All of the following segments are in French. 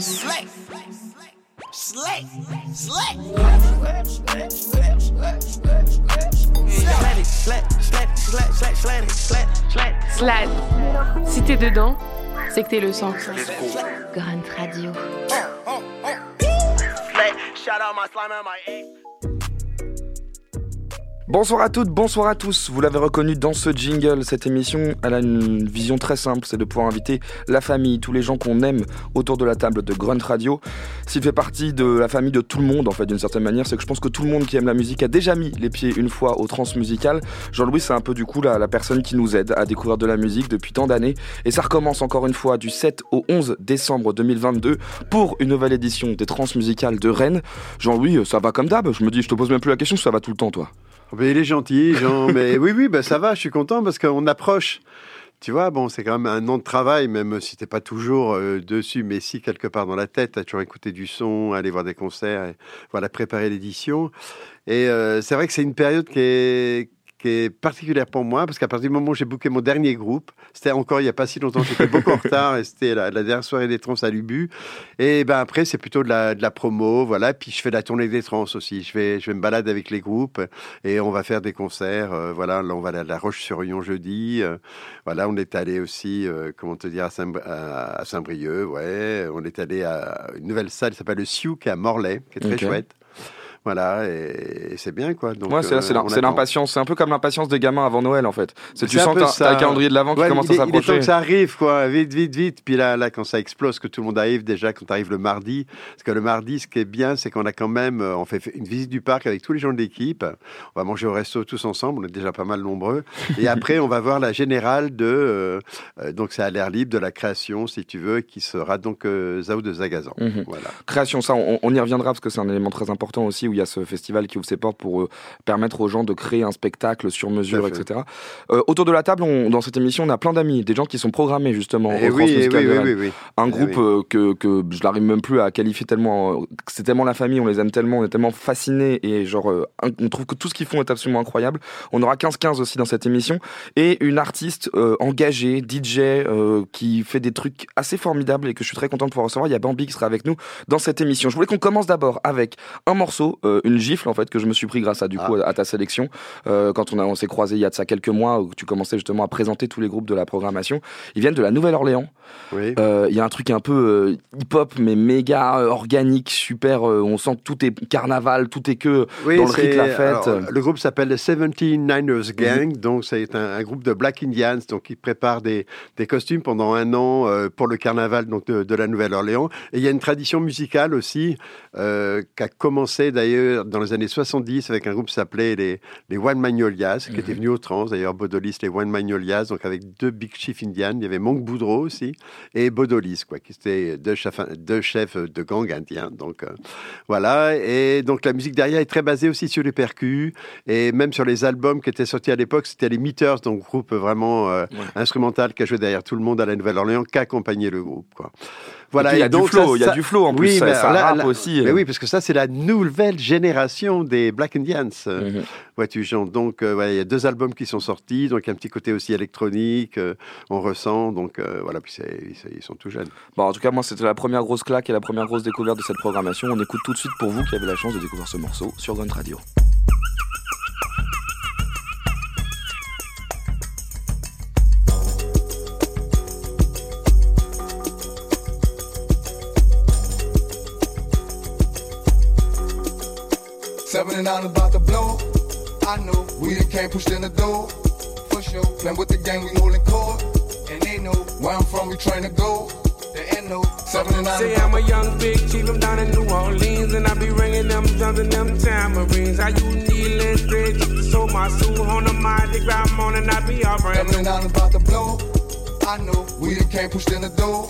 Slick. Slick. Slick. Slad. Si t'es dedans, c'est que t'es le sang. Grunt Radio. Shout out my slime and my. Bonsoir à toutes, bonsoir à tous. Vous l'avez reconnu dans ce jingle, cette émission, elle a une vision très simple, c'est de pouvoir inviter la famille, tous les gens qu'on aime autour de la table de Grunt Radio. S'il fait partie de la famille de tout le monde, en fait, d'une certaine manière, c'est que je pense que tout le monde qui aime la musique a déjà mis les pieds une fois au trans musical. Jean-Louis, c'est un peu du coup la, la personne qui nous aide à découvrir de la musique depuis tant d'années. Et ça recommence encore une fois du 7 au 11 décembre 2022 pour une nouvelle édition des trans musicales de Rennes. Jean-Louis, ça va comme d'hab. Je me dis, je te pose même plus la question, ça va tout le temps, toi. Mais il est gentil, Jean. mais oui, oui, bah, ça va, je suis content parce qu'on approche. Tu vois, bon, c'est quand même un an de travail, même si t'es pas toujours euh, dessus, mais si quelque part dans la tête, t'as toujours écouté du son, aller voir des concerts, et, voilà, préparer l'édition. Et euh, c'est vrai que c'est une période qui est, qui est particulière pour moi, parce qu'à partir du moment où j'ai booké mon dernier groupe, c'était encore il n'y a pas si longtemps, j'étais beaucoup en retard, et c'était la, la dernière soirée des trans à Lubu. Et ben après, c'est plutôt de la, de la promo, voilà. Puis je fais la tournée des trans aussi. Je vais, je vais me balader avec les groupes, et on va faire des concerts. euh, voilà, là, on va aller à La Roche-sur-Yon jeudi. euh, voilà, on est allé aussi, euh, comment te dire, à Saint- à à Saint-Brieuc, ouais. On est allé à une nouvelle salle qui s'appelle le Sioux, qui est à Morlaix, qui est très chouette. Voilà, et, et c'est bien, quoi. Donc, ouais, c'est euh, l'impatience. C'est un peu comme l'impatience des gamins avant Noël, en fait. C'est tu sens un calendrier de l'avant qui commence à Il est temps que ça arrive, quoi, vite, vite, vite. Puis là, là, quand ça explose, que tout le monde arrive, déjà, quand tu arrives le mardi, parce que le mardi, ce qui est bien, c'est qu'on a quand même, euh, on fait une visite du parc avec tous les gens de l'équipe. On va manger au resto tous ensemble, on est déjà pas mal nombreux. Et après, on va voir la générale de, euh, donc c'est à l'air libre, de la création, si tu veux, qui sera donc euh, Zao de Zagazan. Mhm. Voilà. Création, ça, on, on y reviendra parce que c'est un élément très important aussi où il y a ce festival qui ouvre ses portes pour euh, permettre aux gens de créer un spectacle sur mesure, etc. Euh, autour de la table, on- dans cette émission, on a plein d'amis, des gens qui sont programmés justement Et au oui, et oui, oui, oui. Un Eh groupe euh, que, que je n'arrive même plus à qualifier tellement. c'est tellement la famille, on les aime tellement, on est tellement fascinés et genre, on trouve que tout ce qu'ils font est absolument incroyable. On aura 15-15 aussi dans cette émission. Et une artiste engagée, DJ, qui fait des trucs assez formidables et que je suis très content de pouvoir recevoir. Il y a Bambi qui sera avec nous dans cette émission. Je voulais qu'on commence d'abord avec un morceau, euh, une gifle en fait, que je me suis pris grâce à, du coup, à ta sélection. Euh, quand on, a- on s'est croisés il y a de ça quelques mois, où tu commençais justement à présenter tous les groupes de la programmation. Ils viennent de la Nouvelle-Orléans. Oui. Euh, Il y a un truc un peu hip-hop, mais méga organique, super. on sent que tout est carnaval, tout est que Oui, dans le rythme la fête. alors, le groupe s'appelle le 79ers Gang, Mhm. donc c'est un, un groupe de Black Indians, donc qui prépare des, des costumes pendant un an pour le carnaval donc de, de la Nouvelle-Orléans. Et il y a une tradition musicale aussi qui a commencé d'ailleurs dans les années 70 avec un groupe qui s'appelait les, les One Magnolias, qui Mhm. était venu au trans, d'ailleurs Bodolis, les One Magnolias, donc avec deux big chiefs indians, il y avait Monk Boudreau aussi, et Bodolis, quoi, qui étaient deux chefs, deux chefs de gang indiens. Donc euh, voilà, et donc la musique derrière est très basée aussi sur les percus, et même sur les albums qui étaient sortis à l'époque, c'était les Meters, donc groupe vraiment euh, Ouais. instrumental qui a joué derrière tout le monde à la Nouvelle-Orléans, qui accompagnait le groupe. Quoi. Voilà, il y a du donc flow, ça- il y a ça- du flow en plus, Oui, ça, mais ça là- rappe là- aussi. mais oui, parce que ça, c'est la nouvelle génération des Black Indians. Mhm. Vois-tu, Jean Donc, euh, ouais, il y a deux albums qui sont sortis, donc il y a un petit côté aussi électronique, euh, on ressent, donc euh, voilà, puis ils sont tout jeunes. Bon, en tout cas, moi, c'était la première grosse claque et la première grosse découverte de cette programmation. On écoute tout de suite pour vous qui avez la chance de découvrir ce morceau sur Grunt Radio. And nine about to blow. I know we done came pushed in the door. For sure. Playing with the gang, we holding court. And they know where I'm from, we trying to go. There ain't no seven and nine. Say I'm a young big chief, I'm down in New Orleans, and I be ringing them drums and them tamarines. I use needle straight just to sow my soul on the mind, they grab on and I be all brand Seven and nine about to blow. I know we done came pushed in the door.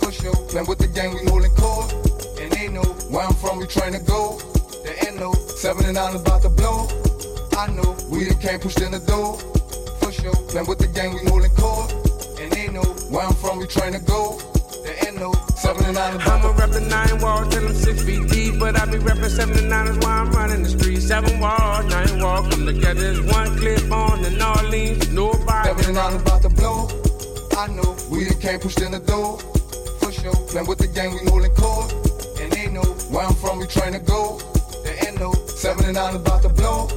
For sure. Playing with the gang, we holding court. And they know where I'm from, we trying to go. There ain't no seven and nine about to blow. I know we done came pushed in the door. For sure. Playing with the gang, we holding court. And they know where I'm from, we trying to go. There ain't no seven and nine about I'ma rep the nine walls till I'm six feet deep, but I be repping seven and nine is why I'm running the streets. Seven walls, nine walls come together as one clip on and the Orleans. Nobody Seven and nine about to blow. I know we done came pushed in the door. For sure. sure. Playing with the gang, we holding court. And they know where I'm from, we trying to go. No 79 about to blow.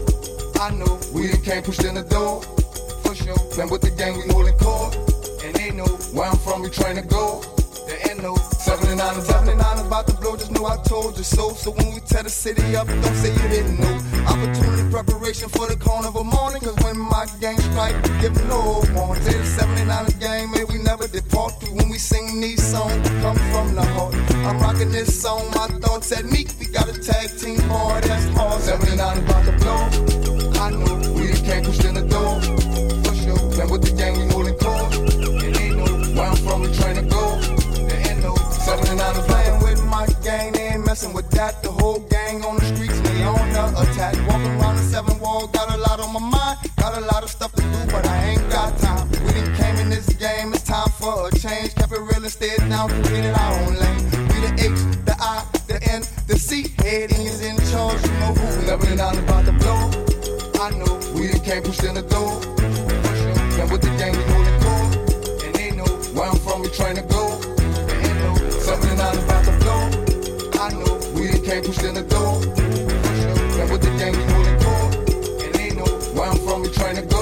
I know we done came pushed in the door. For sure. Playing with the gang, we holding court. And they know where I'm from, we trying to go. Ain't no 79 79 about to blow, just know I told you so. So when we tear the city up, don't say you didn't know. Opportunity preparation for the carnival morning. Cause when my gang strike, we give no warning. Say the 79 gang, may we never depart. When we sing these songs, we come from the heart. I'm rocking this song, my thoughts at me. We got a tag team hard, that's hard. 79 about to blow. I know we came pushed in the door. They with that. The whole gang on the streets, they on the attack. Walking around the seven wall, got a lot on my mind. Got a lot of stuff to do, but I ain't got time. We done came in this game, it's time for a change. Kept it real and stayed down, created our own lane. We the H, the I, the N, the C. Head is in charge, you know who. Never down about to blow. I know we done came pushed in the door. And with the gang, we holding court. And they know where I'm from, we trying to go. can't push in the door. Now what the gang is holding for? It ain't no where I'm from, we trying to go.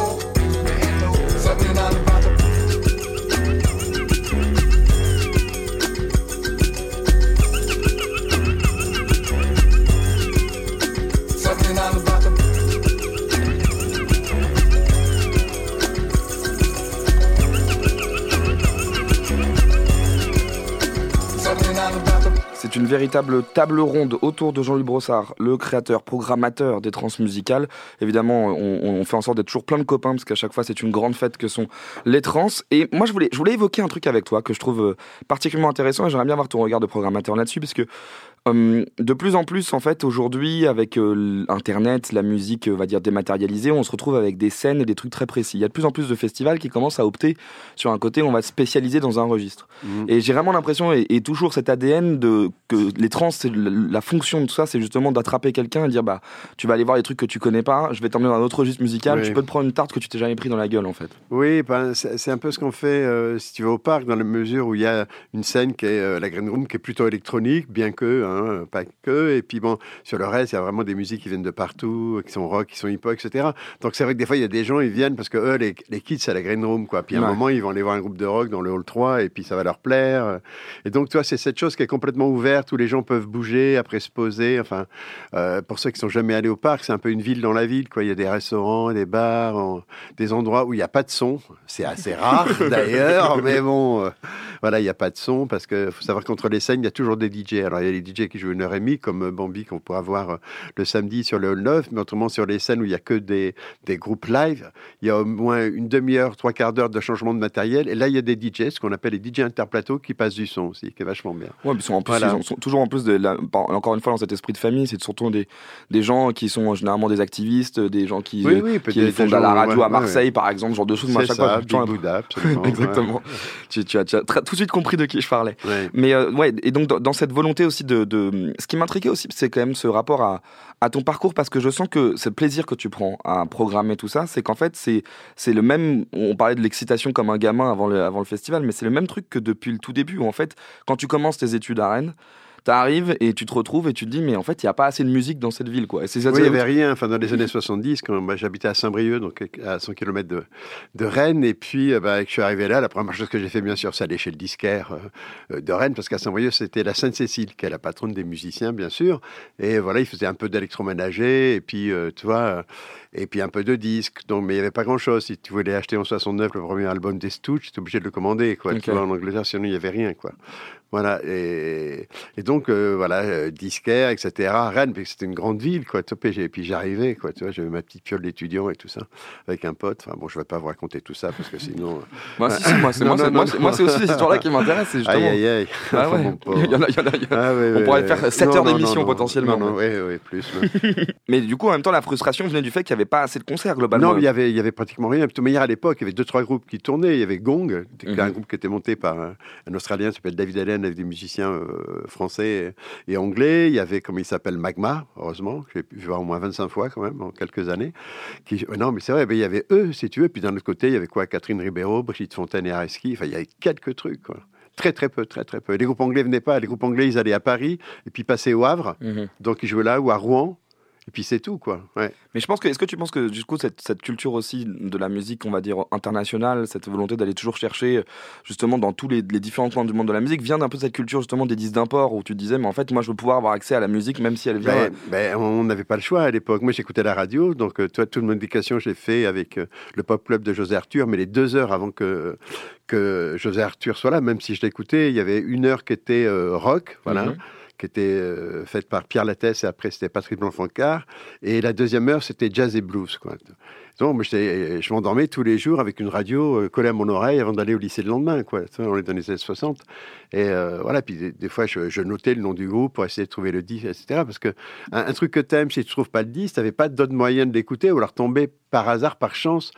Une véritable table ronde autour de Jean-Louis Brossard, le créateur, programmateur des transmusicales. Évidemment, on, fait en sorte d'être toujours plein de copains parce qu'à chaque fois, c'est une grande fête que sont les trans. Et moi, je voulais, je voulais évoquer un truc avec toi que je trouve euh, particulièrement intéressant et j'aimerais bien avoir ton regard de programmateur là-dessus parce que euh, de plus en plus, en fait, aujourd'hui, avec euh, Internet, la musique, euh, va dire dématérialisée, on se retrouve avec des scènes et des trucs très précis. Il y a de plus en plus de festivals qui commencent à opter sur un côté on va se spécialiser dans un registre. Mhm. Et j'ai vraiment l'impression, et, et toujours cet ADN de que les trans, la, la fonction de tout ça, c'est justement d'attraper quelqu'un et dire bah tu vas aller voir les trucs que tu connais pas, je vais t'emmener dans un autre registre musical, Oui. tu peux te prendre une tarte que tu t'es jamais pris dans la gueule en fait. Oui, ben, c'est c'est un peu ce qu'on fait euh, si tu vas au parc, dans la mesure où il y a une scène qui est euh, la Green Room, qui est plutôt électronique, bien que, hein, pas que. Et puis bon, sur le reste, il y a vraiment des musiques qui viennent de partout, qui sont rock, qui sont hip-hop, etc. Donc c'est vrai que des fois, il y a des gens, ils viennent parce que eux, les, les kids, c'est la Green Room, quoi. Puis à un Ouais. moment, ils vont aller voir un groupe de rock dans le hall 3 et puis ça va leur plaire. Et donc, toi, c'est cette chose qui est complètement ouverte où les gens peuvent bouger, après se poser. Enfin, euh, pour ceux qui sont jamais allés au parc, c'est un peu une ville dans la ville, quoi. Il y a des restaurants, des bars, en- des endroits où il n'y a pas de son. C'est assez rare d'ailleurs, mais bon, euh, voilà, il n'y a pas de son parce que faut savoir qu'entre les scènes, il y a toujours des DJ. Alors, il y a les DJ qui jouent une heure et demie, comme euh, Bambi qu'on pourra voir euh, le samedi sur le hall 9, mais autrement, sur les scènes où il n'y a que des, des groupes live, il y a au moins une demi-heure, trois quarts d'heure de changement de matériel. Et là, il y a des DJ, ce qu'on appelle les DJ interplateaux, qui passent du son aussi, qui est vachement bien. Ouais, ils sont, en plus, Voilà. ils ont- sont toujours en plus de la- encore une fois dans cet esprit de famille, c'est surtout des, des gens qui sont généralement des activistes, des gens qui, Oui, euh, oui, qui peut-être font de la radio ouais, à ouais, Marseille par exemple, genre de choses. C'est ça, fois, ouais. Exactement. Tu, tu as, tu as très- tout de suite compris de qui je parlais. Mais euh, ouais, et donc dans, dans cette volonté aussi de, de- ce qui m'intriguait aussi, c'est quand même ce rapport à, ton parcours parce que je sens que le plaisir que tu prends à programmer tout ça, c'est qu'en fait c'est c'est le même. On parlait de l'excitation comme un gamin avant le, avant le festival, mais c'est le même truc que depuis le tout début. Où en fait, quand tu commences tes études à Rennes, t'arrives et tu te retrouves et tu te dis mais en fait il y a pas assez de musique dans cette ville quoi. Et. Oui, il n'y avait rien. Enfin, dans les années 70, quand moi, j'habitais à Saint-Brieuc, donc à 100 km de, de Rennes, et puis euh, bah, que je suis arrivé là, la première chose que j'ai fait, bien sûr, c'est aller chez le disquaire euh, de Rennes, parce qu'à Saint-Brieuc, c'était la Sainte-Cécile, qui est la patronne des musiciens, bien sûr. Et voilà, il faisait un peu d'électroménager, et puis, euh, tu vois, euh, et puis un peu de disques. Donc, mais il n'y avait pas grand-chose. Si tu voulais acheter en 69 le premier album des Stooges, tu étais obligé de le commander, quoi. Tu vois, en Angleterre, sinon, il n'y avait rien, quoi. Voilà, et, et donc, euh, voilà, euh, disquaire, etc. Rennes, c'était une grande ville, quoi. Et puis j'arrivais, quoi, tu vois, j'avais ma petite piole d'étudiant et tout ça, avec un pote. Enfin, bon, je ne vais pas vous raconter tout ça, parce que sinon... Moi, si, si, moi, c'est aussi ces histoires-là qui m'intéressent. Aïe, aïe, aïe. Ah Enfin, ouais. mon pauvre. Il y en a- il y en a- il y en a- Ah, ouais, On ouais, pourrait faire sept Non, heures non, d'émission, potentiellement. Non, ouais, plus. Mais du coup, en même temps, la frustration venait du fait qu'il n'y avait pas assez de concerts globalement. Non, mais il y avait, il y avait pratiquement rien. Plutôt meilleur à l'époque, il y avait deux, trois groupes qui tournaient. Il y avait Gong, qui était un Mhm. groupe qui était monté par un, un Australien qui s'appelle David Allen, avec des musiciens euh, français et, et anglais. Il y avait, comme il s'appelle, Magma, heureusement, que j'ai pu voir au moins 25 fois quand même, en quelques années. Qui, non, mais c'est vrai, mais il y avait eux, si tu veux. Puis d'un autre côté, il y avait quoi Catherine Ribeiro, Brigitte Fontaine et Areski. Enfin, il y avait quelques trucs, quoi. Très, très peu, très, très peu. Les groupes anglais venaient pas. Les groupes anglais, ils allaient à Paris et puis passaient au Havre. Mhm. Donc, ils jouaient là ou à Rouen. Et puis, c'est tout, quoi. Ouais. Mais je pense que, est-ce que tu penses que du coup cette, cette culture aussi de la musique, on va dire internationale, cette volonté d'aller toujours chercher justement dans tous les, les différents coins du monde de la musique, vient d'un peu de cette culture justement des disques d'import où tu disais, mais en fait, moi, je veux pouvoir avoir accès à la musique même si elle vient. Ben, ben, on n'avait pas le choix à l'époque. Moi, j'écoutais la radio, donc euh, toi, toute mon éducation, je l'ai fait avec euh, le pop club de José Arthur, mais les deux heures avant que, que José Arthur soit là, même si je l'écoutais, il y avait une heure qui était euh, rock, voilà. Mhm. Qui était euh, faite par Pierre Lattès et après c'était Patrick Blanc-Fancard. Et la deuxième heure, c'était jazz et blues. Quoi. Donc, je m'endormais tous les jours avec une radio euh, collée à mon oreille avant d'aller au lycée le lendemain. Quoi. On est dans les années 60. Et euh, voilà, puis des, fois, je, notais le nom du groupe pour essayer de trouver le disque, etc. Parce que un, truc que t'aimes, si tu trouves pas le disque, t'avais pas d'autre moyen de l'écouter ou alors tomber par hasard, par chance,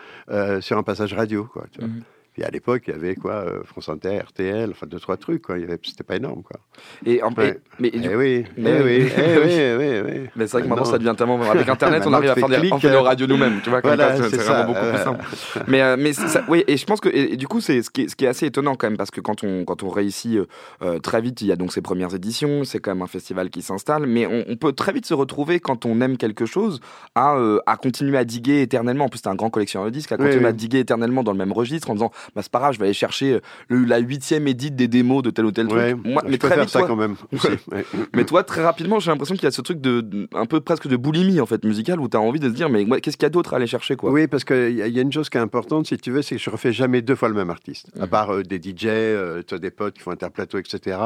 sur un passage radio. Mhm. Puis à l'époque, il y avait quoi, euh, France Inter, RTL, enfin deux, trois trucs. Quoi. Il y avait- C'était pas énorme. Quoi. Et, en, Ouais. et- mais, et Eh oui, Mais- oui, eh oui, eh oui, oui. Mais c'est vrai que maintenant Non. ça devient tellement avec internet on Maintenant, arrive à faire des, on fait nos radios nous-mêmes tu vois comme Voilà, ça, c'est vraiment beaucoup plus simple mais euh, mais ça oui et je pense que et, et du coup c'est ce qui est, ce qui est assez étonnant quand même parce que quand on quand on réussit euh, très vite il y a donc ces premières éditions c'est quand même un festival qui s'installe mais on, on peut très vite se retrouver quand on aime quelque chose à euh, à continuer à diguer éternellement en plus t'es un grand collectionneur de disques à continuer à diguer éternellement dans le même registre en disant bah c'est pas grave je vais aller chercher euh, le, la huitième édite des démos de tel ou tel Ouais, truc moi je mais très vite ça toi- quand même. ouais. mais toi, très rapidement, j'ai l'impression qu'il y a ce truc de, de- un peu presque de boulimie en fait musicale où tu as envie de se dire mais qu'est-ce qu'il y a d'autre à aller chercher quoi? Oui, parce qu'il y, a- y a une chose qui est importante, si tu veux, c'est que je refais jamais deux fois le même artiste. À Mhm. part euh, des DJ, euh, des potes qui font interplateau, etc.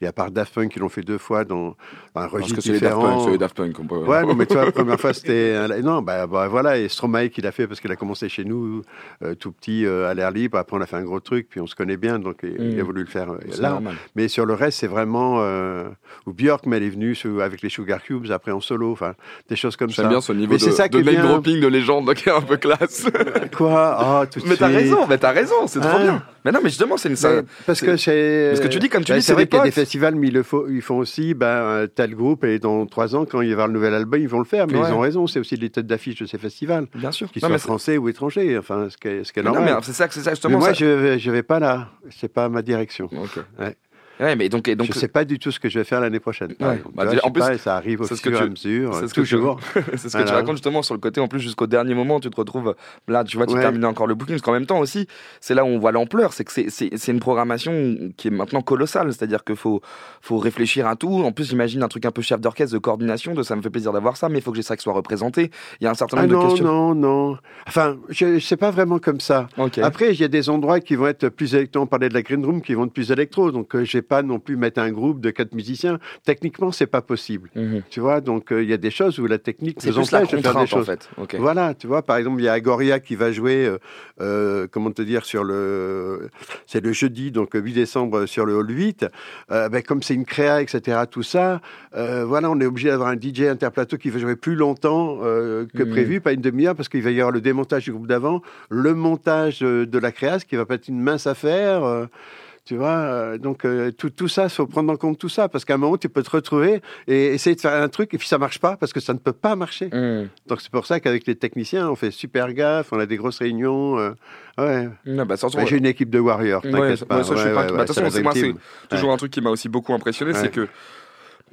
Et à part Daft Punk qui l'ont fait deux fois dans, dans un Parce registre que les Daft différent. Punk, c'est Daft Punk. peut- Ouais, non, mais toi, la première fois, c'était. Non, bah, bah, voilà, et Stromae qui l'a fait parce qu'il a commencé chez nous, euh, tout petit, à l'air libre. Après, on a fait un gros truc, puis on se connaît bien, donc il, il a Mm. voulu le faire euh, là. normal. Mais sur le reste, c'est vraiment. Euh, ou Björk, mais elle est venue avec les Sugar Cubes, après en solo, enfin, des choses comme ça. J'aime bien ce niveau Mais de, c'est ça de qui name dropping de légende qui est un peu classe. Quoi? Ah, tout mais t'as raison, mais t'as raison, c'est trop Hein bien. Mais non, mais justement, c'est une ça. Mais parce que c'est. Parce que tu dis, comme tu Ben, dis, c'est c'est vrai des qu'il y a des festivals, mais ils, le faut- ils font aussi, ben, tel groupe, et dans trois ans, quand il va y avoir le nouvel album, ils vont le faire. Mais Ouais. ils ont raison, c'est aussi les têtes d'affiche de ces festivals, Bien sûr. qu'ils soient français ou étrangers, enfin, ce qui est, ce qui est mais non, normal. mais c'est ça, c'est ça justement. Moi, ça- je vais, je vais pas là. C'est pas ma direction. Ouais. Ouais, mais donc, et donc je sais pas du tout ce que je vais faire l'année prochaine. Ouais. Bah, déjà, en plus, pas, ça arrive au fur que et à mesure, c'est ce que tu- toujours. c'est ce que tu racontes justement sur le côté en plus jusqu'au dernier moment tu te retrouves là tu vois tu Ouais. termines encore le booking parce qu'en même temps aussi c'est là où on voit l'ampleur c'est que c'est- une programmation qui est maintenant colossale c'est à dire qu'il faut faut réfléchir à tout en plus j'imagine un truc un peu chef d'orchestre de coordination de ça me fait plaisir d'avoir ça mais il faut que j'ai ça qui soit représenté il y a un certain Ah nombre de non, questions non, non. Enfin, je, je sais pas vraiment comme ça. Après, il y a des endroits qui vont être plus électro. On parlait de la Green Room qui vont être plus électro. Donc, euh, je vais pas non plus mettre un groupe de quatre musiciens. Techniquement, c'est pas possible. Mhm. Tu vois, donc euh, il y a des choses où la technique nous empêche de faire des en fait ok Voilà, tu vois, par exemple, il y a Agoria qui va jouer, euh, euh, comment te dire, sur le. C'est le jeudi, donc euh, 8 décembre, sur le Hall 8. Euh, ben, comme c'est une créa, etc., tout ça, euh, voilà, on est obligé d'avoir un DJ interplateau qui va jouer plus longtemps euh, que Mhm. prévu, pas une demi-heure, parce qu'il va y avoir le démontage du groupe d'avant, le montage euh, de la créa, ce qui va pas être une mince affaire. Tu vois, euh, donc euh, tout, tout ça, il faut prendre en compte tout ça, parce qu'à un moment, tu peux te retrouver et essayer de faire un truc, et puis ça marche pas, parce que ça ne peut pas marcher. Mhm. Donc c'est pour ça qu'avec les techniciens, on fait super gaffe, on a des grosses réunions. euh, ouais. Non, bah, Bah, J'ai une équipe de warriors, t'inquiète ça- pas. ouais, ça, je pas- ouais, bah, façon, c'est moi, Dream c'est toujours un truc qui m'a aussi beaucoup impressionné, c'est que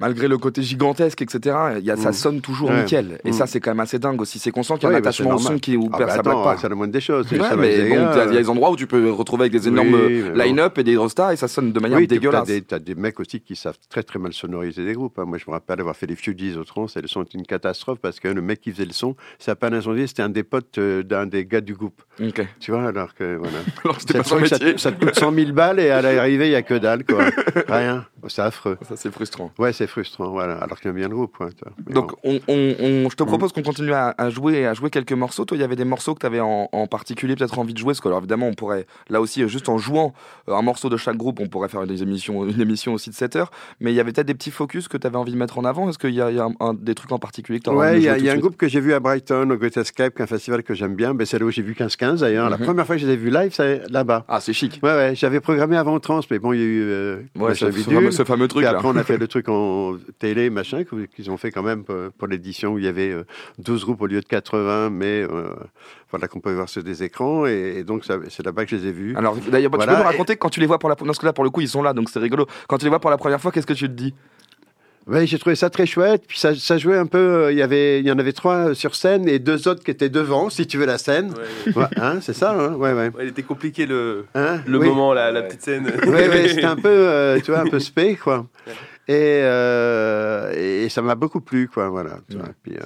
malgré le côté gigantesque, etc., il y a, ça Mm. sonne toujours Ouais. nickel. Et Mm. ça, c'est quand même assez dingue aussi. C'est conscient qu'il y a un attachement au son qui où Ah, bah, ça attends, pas. c'est la moindre des choses. Ouais, mais bon, il y a des endroits où tu peux retrouver avec des énormes Oui, line-up et des stars et ça sonne de manière oui, tu dégueulasse. as des, mecs aussi qui savent très très mal sonoriser des groupes. hein. Moi, je me rappelle avoir fait les Fugees au trans et le son était une catastrophe parce que le mec qui faisait le son, ça n'a pas d'incendie, c'était un des potes euh, d'un des gars du groupe. Tu vois, alors que voilà. Alors pas son ça, ça te coûte 100 000 balles et à l'arrivée, il n'y a que dalle, quoi. Rien. C'est affreux. Ça, c'est frustrant. Ouais, c'est frustrant, voilà. Alors qu'il y a bien le groupe. Mais Donc, on, on- on- Mm. je te propose qu'on continue à, à jouer, à jouer quelques morceaux. Toi, il y avait des morceaux que tu avais en, en particulier peut-être envie de jouer. Parce que, alors, évidemment, on pourrait, là aussi, juste en jouant euh, un morceau de chaque groupe, on pourrait faire des émissions, une émission aussi de 7 heures. Mais il y avait peut-être des petits focus que tu avais envie de mettre en avant. Est-ce qu'il y a, il y a un- un- des trucs en particulier que tu Ouais, il y a, il y a un groupe que j'ai vu à Brighton, au Great Escape, qui est un festival que j'aime bien. Ben, c'est là où j'ai vu 15-15 d'ailleurs. La Mhm. première fois que je les ai vus live, c'est là-bas. Ah, c'est chic. Ouais, ouais, j'avais programmé avant Trans, mais bon, il y a eu. Euh, Ouais, ça, fameux, ce fameux truc Puis là. après, on a fait le truc en télé, machin, qu'ils ont fait quand même pour, l'édition où il y avait euh, 12 groupes au lieu de 80, mais euh, voilà, qu'on peut voir sur des écrans. Et, et donc, c'est là-bas que je les ai vus. Alors d'ailleurs, bah, tu Voilà, peux et- raconter quand tu les vois pour la première parce que là pour le coup ils sont là donc c'est rigolo. Quand tu les vois pour la première fois, qu'est-ce que tu te dis? Ouais, j'ai trouvé ça très chouette. Puis ça, ça jouait un peu. euh, Il y avait, il y en avait trois euh, sur scène et deux autres qui étaient devant, si tu veux la scène. Ouais, hein, c'est ça, hein ouais, ouais. il était compliqué le, Hein le Oui. moment, la, la petite scène. Oui, oui, c'était un peu, euh, tu vois, un peu spé, quoi. Et, euh, et ça m'a beaucoup plu, quoi, voilà. Puis, euh,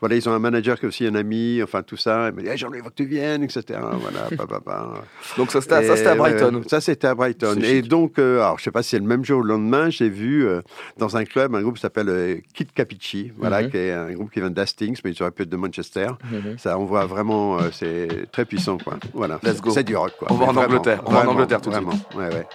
voilà, ils ont un manager qui est aussi un ami, enfin tout ça. Il m'a dit, hey, Jean-Louis, il faut que tu viennes, etc. Voilà, papa. Donc ça c'était à- à Brighton. ça, c'était à Brighton. Et donc, euh, alors, je sais pas si c'est le même jour ou le lendemain, j'ai vu euh, dans un club un groupe qui s'appelle euh, Kid Capici, voilà, Mhm. qui est un groupe qui vient d'Hastings, mais ils auraient pu être de Manchester. Mhm. Ça, on voit vraiment, c'est très puissant, quoi. Voilà. Let's go. C'est du rock, quoi. On va en Angleterre. On va en Angleterre tout de. Ouais, ouais.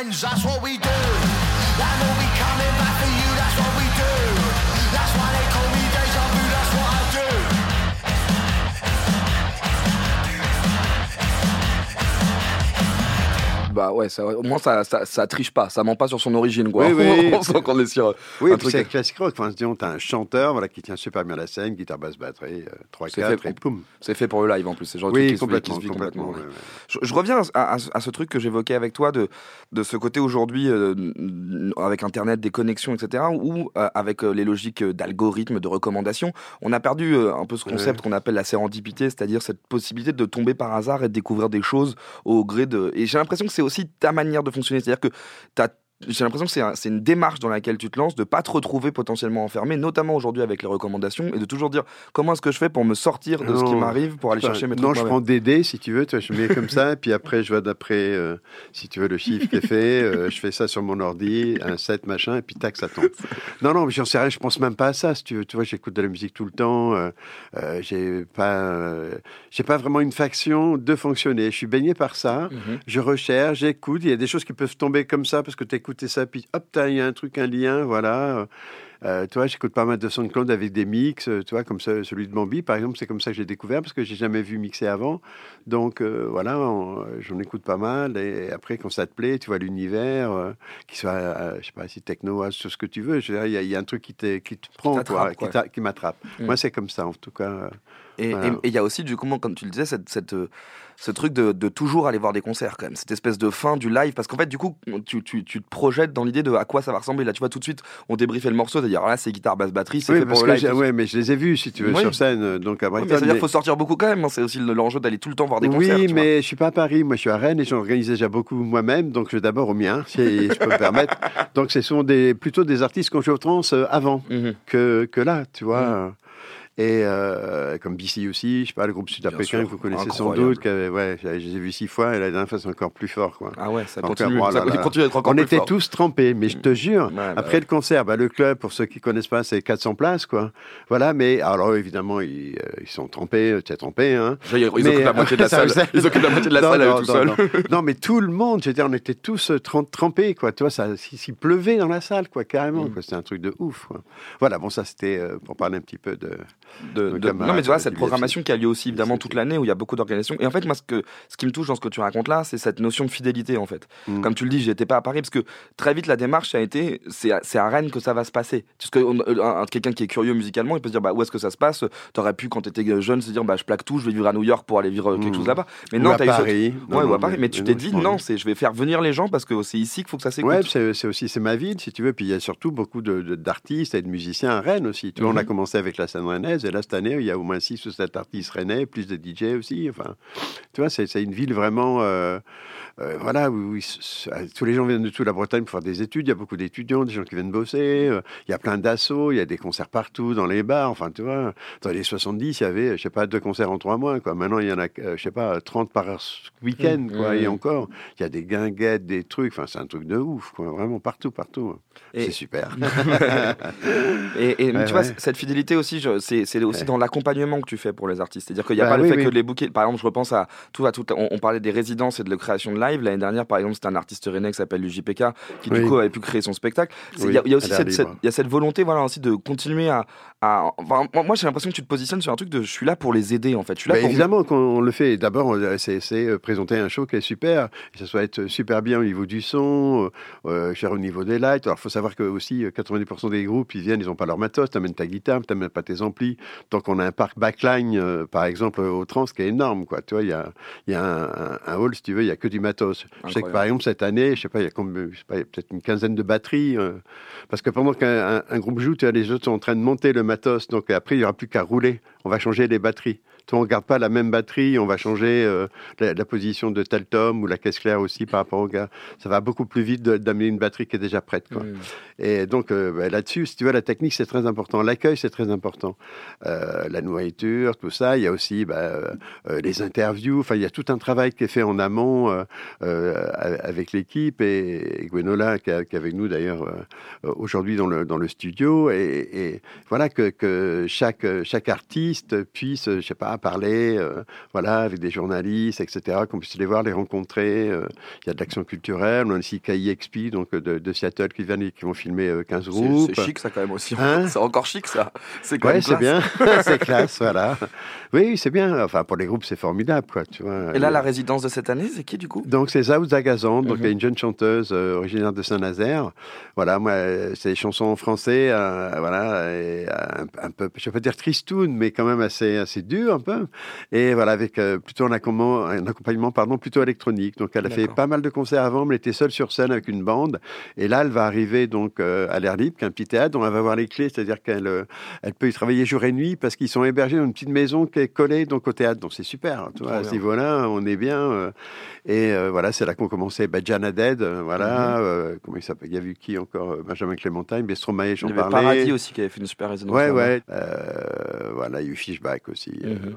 Friends. That's what ouais, ça, au moins ça, ça, ça triche pas, ça ment pas sur son origine quoi. Oui, oui. on sent qu'on est sur Oui, un truc. c'est classique rock. Enfin, disons, t'as un chanteur voilà, qui tient super bien la scène, guitare, basse, batterie, euh, 3 C'est 4 fait et poum. C'est fait pour le live en plus, c'est genre Oui, complètement, qui se vit complètement. complètement. ouais, ouais. Je, je reviens à, à- à ce truc que j'évoquais avec toi de, de ce côté aujourd'hui euh, avec Internet, des connexions, etc. Où euh, avec euh, les logiques d'algorithmes, de recommandations, on a perdu euh, un peu ce concept qu'on appelle la sérendipité, c'est-à-dire cette possibilité de tomber par hasard et de découvrir des choses au gré de. Et j'ai l'impression que c'est aussi ta manière de fonctionner, c'est-à-dire que t'as j'ai l'impression que c'est un- une démarche dans laquelle tu te lances, de pas te retrouver potentiellement enfermé, notamment aujourd'hui avec les recommandations, et de toujours dire comment est-ce que je fais pour me sortir de ce qui m'arrive, pour aller chercher mes trucs non, je prends des dés si tu veux, tu vois, je mets comme ça, puis après je vois d'après, euh, si tu veux, le chiffre qui est fait, euh, je fais ça sur mon ordi, un 7, machin, et puis tac, ça tombe. Non, non, mais j'en sais rien, je pense même pas à ça, si tu veux. Tu vois, j'écoute de la musique tout le temps, euh, euh, j'ai pas, j'ai pas vraiment une faction de fonctionner. Je suis baigné par ça, Mhm. je recherche, j'écoute, il y a des choses qui peuvent tomber comme ça parce que tu écouté ça, puis hop, t'as- il y a un truc, un lien, voilà. Euh, tu vois, j'écoute pas mal de SoundCloud avec des mix, euh, tu vois, comme ça, celui de Bambi, par exemple, c'est comme ça que j'ai découvert parce que j'ai jamais vu mixer avant. Donc euh, voilà, j'en écoute pas mal. Et après, quand ça te plaît, tu vois l'univers, euh, qui soit, euh, je sais pas, si techno, tout ce que tu veux. Il y, a- il y a un truc qui, te- qui te prend, quoi, qui quoi. qui m'attrape. Mm. Moi, c'est comme ça, en tout cas. euh, Et Voilà. il y a aussi, du coup, comme tu le disais, cette, cette, euh, ce truc de, de toujours aller voir des concerts, quand même. Cette espèce de fin du live. Parce qu'en fait, du coup, tu, tu, tu te projettes dans l'idée de à quoi ça va ressembler. Là, tu vois, tout de suite, on débriefait le morceau. C'est-à-dire, là, c'est guitare, basse, batterie, c'est Oui, fait parce pour que le live. j'ai- ouais, mais je les ai vus, si tu veux, Oui. sur scène, euh, donc à Oui, mais Brighton. ça veut dire mais- faut sortir beaucoup quand même. hein. C'est aussi le- l'enjeu d'aller tout le temps voir des oui, concerts. vois. mais je suis pas à Paris. Moi, je suis à Rennes et j'en organise déjà beaucoup moi-même. Donc, je vais d'abord au mien, si je peux me permettre. Donc, ce sont des, plutôt des artistes qu'on joue au trans euh, avant Mhm. que, que là, tu vois. Et euh, comme BC aussi, je sais pas, le groupe sud-africain que vous connaissez sans doute, avait- ouais, je les ai vus six fois, et la dernière fois, c'est encore plus fort, quoi. Ah ouais, ça continue, voilà, ça continue d'être encore On plus était fort. tous trempés, mais je te jure, Ouais, bah après ouais. le concert, bah, le club, pour ceux qui connaissent pas, c'est 400 places, quoi. Voilà, mais alors évidemment, ils, euh, ils sont trempés, tu es trempé, hein. Ils ils Mais, occupent la euh, moitié de la salle. Ils occupent la moitié de la Non, salle à non, tout non, seuls. non. Non, mais tout le monde, je veux dire, on était tous euh, trempés, quoi. Tu vois, ça, s'il s'il pleuvait dans la salle, quoi, carrément. Mm. quoi. C'était un truc de ouf, quoi. Voilà, bon, ça, c'était euh, pour parler un petit peu de. De, de- non mais tu vois cette programmation qui a lieu aussi évidemment toute l'année où il y a beaucoup d'organisations et en fait moi ce que ce qui me touche dans ce que tu racontes là c'est cette notion de fidélité en fait Mm. comme tu le dis j'étais pas à Paris parce que très vite la démarche ça a été c'est à, à Rennes que ça va se passer parce que euh, un- quelqu'un qui est curieux musicalement il peut se dire bah où est-ce que ça se passe? T'aurais pu quand t'étais jeune se dire bah je plaque tout je vais vivre à New York pour aller vivre quelque Mm. chose là-bas mais Ou non t'as eu Paris. Non, ouais ou à Paris mais tu t'es dit non c'est je vais faire venir les gens parce que c'est ici qu'il faut que ça s'écoute Ouais, c'est aussi c'est ma ville, si tu veux. Puis il y a surtout beaucoup d'artistes et de musiciens à Rennes aussi. Tu vois, on a Mhm. commencé avec la scène rennaise et là cette année, il y a au moins 6 ou 7 artistes rennais, plus de DJ aussi. Enfin, tu vois, c'est une ville vraiment. euh, euh, voilà, où, où s- tous les gens viennent de toute la Bretagne pour faire des études. Il y a beaucoup d'étudiants, des gens qui viennent bosser. euh, il y a plein d'assauts, il y a des concerts partout dans les bars. Enfin, tu vois, dans les 70, il y avait, je sais pas, deux concerts en trois mois. Quoi. Maintenant, il y en a, euh, je sais pas, 30 par week-end. Quoi. Mhm. Et encore, il y a des guinguettes, des trucs. Enfin, c'est un truc de ouf, quoi. Vraiment partout, partout. Et- C'est super. Et, et Ouais, tu vois, cette fidélité aussi, c'est c'est aussi Ouais. dans l'accompagnement que tu fais pour les artistes. C'est-à-dire qu'il n'y a Bah pas le fait oui. que les bouquets. Par exemple, je repense à tout, à tout. On, on parlait des résidences et de la création de live. L'année dernière, par exemple, c'était un artiste rennais qui s'appelle JPK qui, du coup, avait pu créer son spectacle. Il y, a- aussi cette, cette- libre. il y a cette volonté, voilà, aussi de continuer à. À- enfin, moi, j'ai l'impression que tu te positionnes sur un truc de je suis là pour les aider, en fait. Je suis là Bah, pour. évidemment qu'on le fait. D'abord, euh, c'est euh, présenter un show qui est super, et ça soit être super bien au niveau du son, euh, cher au niveau des lights. Alors, il faut savoir que aussi euh, 90% des groupes, ils viennent, ils n'ont pas leur matos. T'amènes ta guitare, t'amènes pas tes amplis. Donc, on a un parc backline, euh, par exemple, au trans, qui est énorme, quoi. Tu vois, il y a, il y a un, un- un hall, si tu veux, il y a que du matos. Je sais que par exemple cette année, je sais pas, il y a, combien- je sais pas, il y a peut-être une quinzaine de batteries, euh, parce que pendant qu'un un- un groupe joue, tu vois, les autres sont en train de monter le donc après il y aura plus qu'à rouler. On va changer les batteries. On garde pas la même batterie, on va changer euh, la, la position de tel tome ou la caisse claire aussi par rapport au gars. Ça va beaucoup plus vite d'amener une batterie qui est déjà prête. Quoi. Mm. Et donc euh, bah, là-dessus, si tu veux, la technique c'est très important, l'accueil c'est très important, Euh, la nourriture, tout ça. Il y a aussi bah, les interviews. Enfin, il y a tout un travail qui est fait en amont avec l'équipe et, et Gwenola qui, est- avec nous d'ailleurs aujourd'hui dans le dans le studio. Et, et voilà que, que chaque chaque artiste puisse, je sais pas, parler, euh, voilà, avec des journalistes, etc. Qu'on puisse les voir, les rencontrer. euh, il y a de l'action culturelle. On a aussi KIXP, donc euh, de, de Seattle, qui viennent et qui vont filmer euh, 15 C'est- groupes. C'est chic, ça, quand même aussi. Hein c'est encore chic, ça. C'est Ouais, c'est bien, c'est classe, voilà. Oui, c'est bien. Enfin, pour les groupes, c'est formidable, quoi. Tu vois. Et là, la résidence de cette année, c'est qui, du coup? Donc c'est Zaouz Zagazan, donc Mhm. une jeune chanteuse originaire de Saint-Nazaire. Voilà, moi, c'est des chansons en français, voilà, et, un, un peu, je vais pas dire tristoun, mais quand même assez, assez dur un peu. Et voilà, avec euh, plutôt un accompagnement, un accompagnement, pardon, plutôt électronique. Donc elle a fait pas mal de concerts avant, mais elle était seule sur scène avec une bande. Et là, elle va arriver donc euh, à l'air libre, qui est un petit théâtre dont elle va avoir les clés, c'est-à-dire qu'elle euh, elle peut y travailler jour et nuit parce qu'ils sont hébergés dans une petite maison qui est collée donc au théâtre. Donc c'est super, tu vois, à ce niveau-là, on est bien. et voilà, c'est là qu'on commençait. Bah, Dead, voilà. Mhm. comment il s'appelle? Il y a vu qui encore? Benjamin Clémentine, Il j'en y avait parlais. Paradis aussi qui avait fait une super résidence. Ouais, ouais. Voilà, il y a eu Fishback aussi. Mhm.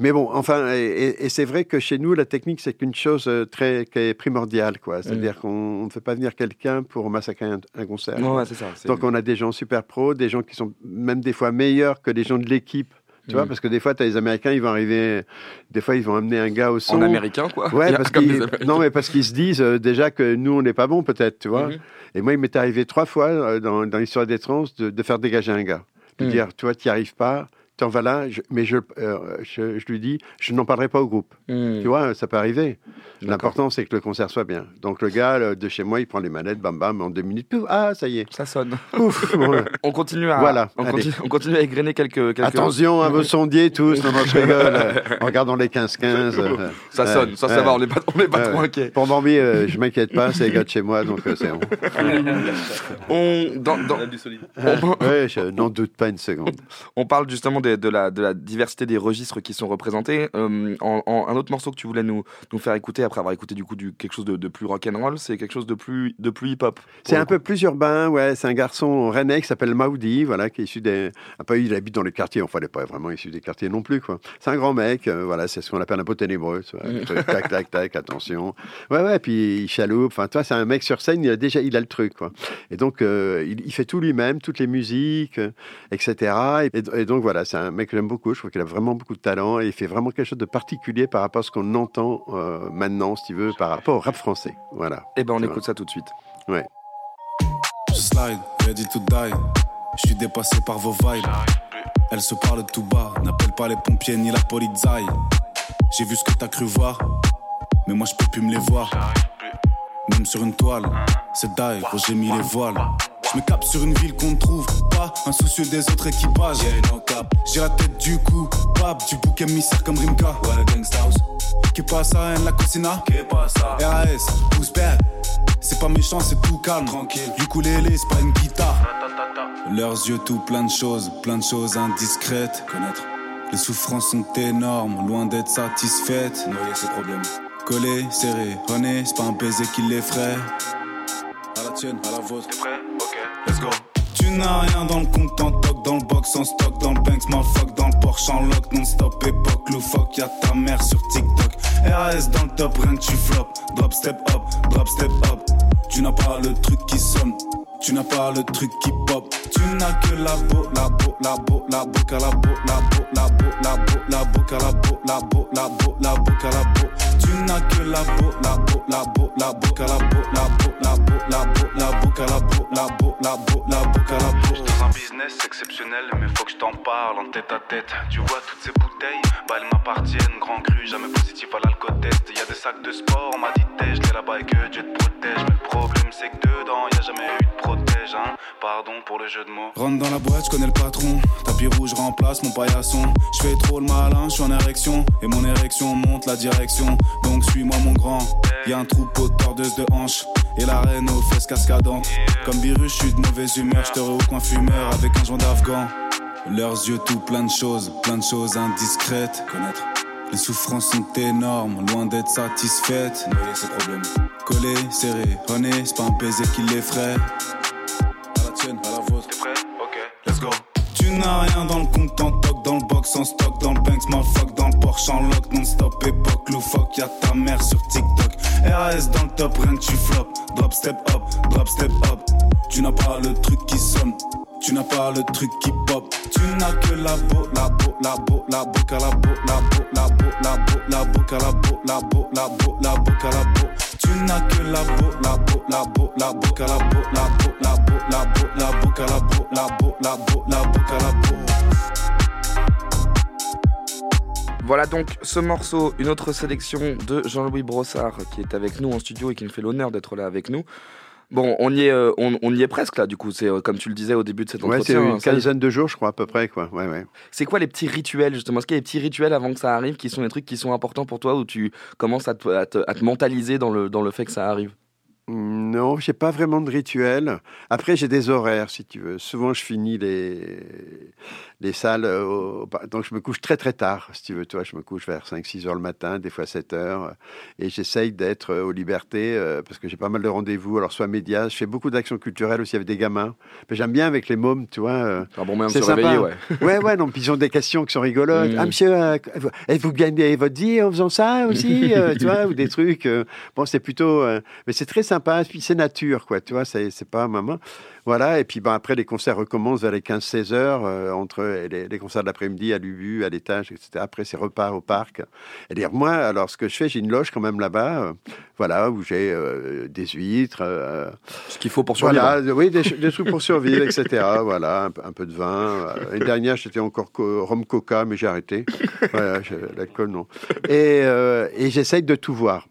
Mais bon, enfin, et, c'est vrai que chez nous, la technique, c'est qu'une chose euh, très qui est primordiale, quoi. C'est-à-dire qu'on on ne fait pas venir quelqu'un pour massacrer un, un concert. Ouais, ouais, ça. Donc on a des gens super pros, des gens qui sont même des fois meilleurs que les gens de l'équipe. Tu vois, Mhm. parce que des fois, tu as les Américains, ils vont arriver, des fois, ils vont amener un gars au son. En américain, quoi. Ouais, parce qu'ils, non, mais parce qu'ils se disent euh, déjà que nous, on n'est pas bon, peut-être, tu vois. Mhm. Et moi, il m'est arrivé trois fois euh, dans, dans l'histoire des trans de, de faire dégager un gars. De Mhm. dire, tu vois, tu n'y arrives pas, t'en vas là, je- mais je, euh, je, je lui dis, je n'en parlerai pas au groupe. Mm. Tu vois, ça peut arriver. L'important, c'est que le concert soit bien. Donc, le gars euh, de chez moi, il prend les manettes, bam, bam, en deux minutes, pouf, ah, ça y est. Ça sonne. Bon, On continue à, Voilà, on, continue, on continue à égrener quelques. quelques... Attention à vos sondiers tous, non, non, je rigole. euh, en regardant les 15-15. euh, Ça sonne, ça, ça va, on n'est pas, on n'est pas trop inquiet. Pour Bambi, euh, je m'inquiète pas, c'est les gars de chez moi, donc euh, c'est bon. On, dans, dans- On a du solide. on, ouais, je n'en doute pas une seconde. on parle justement de, de la, de la diversité des registres qui sont représentés. Euh, en, en- un autre morceau que tu voulais nous, nous faire écouter après avoir écouté du coup du, quelque chose de, de plus rock and roll, c'est quelque chose de plus, de plus hip-hop. pour C'est un coup. peu plus urbain, ouais. C'est un garçon rennais qui s'appelle Maudi, voilà, qui est issu des. Peu, il habite dans les quartiers, enfin, il n'est pas vraiment issu des quartiers non plus, quoi. C'est un grand mec, euh, voilà, c'est ce qu'on appelle un peu ténébreux. Mm. Tac, tac, tac, attention. Ouais, ouais, puis il chaloupe, enfin, toi, c'est un mec sur scène, il a déjà, il a le truc, quoi. Et donc, euh, il, il fait tout lui-même, toutes les musiques, etc. Et, et donc, voilà, c'est un mec que j'aime beaucoup, je trouve qu'il a vraiment beaucoup de talent et il fait vraiment quelque chose de particulier par rapport à ce qu'on entend euh, maintenant, si tu veux, par rapport au rap français. Voilà. Eh ben on écoute ça tout de suite. Je slide, ready to die. Je suis dépassé par vos vibes. Elle se parle tout bas, n'appelle pas les pompiers ni la polizaï. J'ai vu ce que t'as cru voir, mais moi je peux plus me les voir. Même sur une toile, c'est die, j'ai mis les voiles. Je me capte sur une ville qu'on ne trouve pas, un soucieux des autres équipages. J'ai la tête du coup, bab, du bouc émissaire comme Rimka. Qui passe à la cocina? RAS, who's bad? C'est pas méchant, c'est tout calme. Tranquille. Ukulélé, c'est pas une guitare. Leurs yeux tout plein de choses, plein de choses indiscrètes. Connaître. Les souffrances sont énormes, loin d'être satisfaites. Noyer ses problèmes. Collé, serré, René, c'est pas un baiser qui l'effraie. À la tienne, à la vôtre. T'es prêt? Let's go. Tu n'as rien dans le compte, en toc dans le box, en stock dans le Banks, fuck dans le Porsche en lock, non-stop, époque, loufoque, y'a ta mère sur TikTok. RAS dans le top, rien que tu flop. Drop step up, drop step up. Tu n'as pas le truc qui sonne, tu n'as pas le truc qui pop. Tu n'as que la beau, la beau, la beau, la qu'à la beau, la beau, la beau, la beau, la qu'à la beau, la beau, la beau, la qu'à la beau. N'as que la beau, la beau, la beau, la beau, la beau, la beau, la beau, la beau, la beau, la beau, la beau, la beau, la beau, qu'à la beau. Dans un business exceptionnel, mais faut que je t'en parle en tête à tête. Tu vois toutes ces bouteilles, bah elles m'appartiennent. Grand cru, jamais positif à l'alcotest. Y a des sacs de sport, on m'a dit t'es, je là là-bas et que Dieu te protège. Mais le problème c'est que dedans, y a jamais eu de protège, hein. Pardon pour le jeu de mots. Rentre dans la boîte, je connais le patron. Tapis rouge remplace mon paillasson. Je fais trop le malin, je suis en érection. Et mon érection monte la direction. Donc suis-moi mon grand. Y a un troupeau de tordeuses de hanches. Et la reine aux fesses cascadantes. Comme virus, je suis de mauvaise humeur. Je au coin fumeur avec un joint d'afghan. Leurs yeux tout plein de choses, plein de choses indiscrètes. Connaître. Les souffrances sont énormes, loin d'être satisfaites. Noyer ses problèmes. Collé, serré, René, c'est pas un baiser qui l'effraie. À la tienne, à la vôtre. T'es prêt? Ok, let's go. Tu n'as rien dans le compte, en toc dans le box, en stock dans le Banks, fuck dans le Porsche en lock, non-stop, époque, loufoque, y'a ta mère sur TikTok. RAS dans le top, rien que tu flop. Drop step up, drop step up. Tu n'as pas le truc qui sonne, tu n'as pas le truc qui pop. Tu n'as que la beau, la beau, la beau, la qu'à la beau, la beau, la beau, la beau, la qu'à la beau, la beau, la beau, la la beau. Tu n'as que la beau, la beau, la beau, la la beau, la beau, la beau, la beau, la qu'à la beau, la beau, la beau, la qu'à la beau. Voilà donc ce morceau, une autre sélection de Jean-Louis Brossard qui est avec nous en studio et qui me fait l'honneur d'être là avec nous. Bon, on y est, euh, on, on y est presque là, du coup. C'est euh, comme tu le disais au début de cet Ouais, c'est une hein, quinzaine de jours, je crois, à peu près, quoi. Ouais, ouais. C'est quoi les petits rituels justement? Est-ce qu'il y a des petits rituels avant que ça arrive qui sont des trucs qui sont importants pour toi où tu commences à te, à te- à te mentaliser dans le, dans le fait que ça arrive? Non, j'ai pas vraiment de rituel. Après, j'ai des horaires, si tu veux. Souvent, je finis les, les salles. euh, au- Donc, je me couche très, très tard, si tu veux. Toi, je me couche vers 5-6 heures le matin, des fois 7 heures. Et j'essaye d'être euh, aux libertés euh, parce que j'ai pas mal de rendez-vous. Alors, soit médias, je fais beaucoup d'actions culturelles aussi avec des gamins. Mais J'aime bien avec les mômes, tu vois. Un bon moyen de C'est se réveiller, sympa. ouais. Ouais, ouais, non, puis ils ont des questions qui sont rigolotes. Mm. Ah, monsieur, euh, et vous gagnez votre vie en faisant ça aussi, euh, tu vois, ou des trucs. bon, c'est plutôt. euh, mais c'est très sympa, puis c'est nature, quoi, tu vois, c'est pas maman. Voilà, et puis ben, après, les concerts recommencent vers les 15-16 heures, euh, entre les, les concerts de l'après-midi à l'Ubu, à l'étage, etc. Après, c'est repart au parc. Et dire, moi, alors, ce que je fais, j'ai une loge quand même là-bas, euh, voilà, où j'ai euh, des huîtres. Ce qu'il faut pour survivre. voilà, oui, des, trucs pour survivre, etc. Voilà, un, peu- un peu de vin. L'année dernière, j'étais encore co- rhum coca, mais j'ai arrêté. Voilà, l'alcool, non. Et, et j'essaye de tout voir.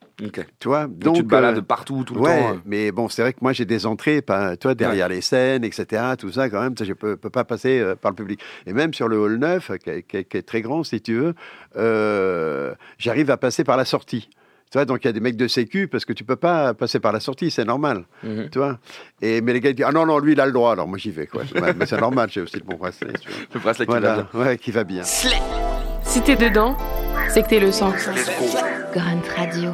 Tu vois, Donc, donc tu te balades euh, partout, tout le ouais, temps. euh. mais bon, c'est vrai que moi j'ai des entrées, pas, toi, derrière les scènes, etc. Tout ça, quand même, je peux, peux pas passer euh, par le public. Et même sur le hall 9, qui est, qui est- qui est très grand, si tu veux, euh, j'arrive à passer par la sortie. Tu vois, donc il y a des mecs de sécu parce que tu peux pas passer par la sortie, c'est normal. Mhm. Tu vois et, Mais les gars ils disent Ah non, non, lui il a le droit, alors moi j'y vais. Quoi. Ouais, mais c'est normal, j'ai aussi le bon bracelet. tu vois. Le bracelet qui Voilà, va bien. ouais, qui va bien. Si t'es dedans, c'est que t'es le sang. Grunt Radio.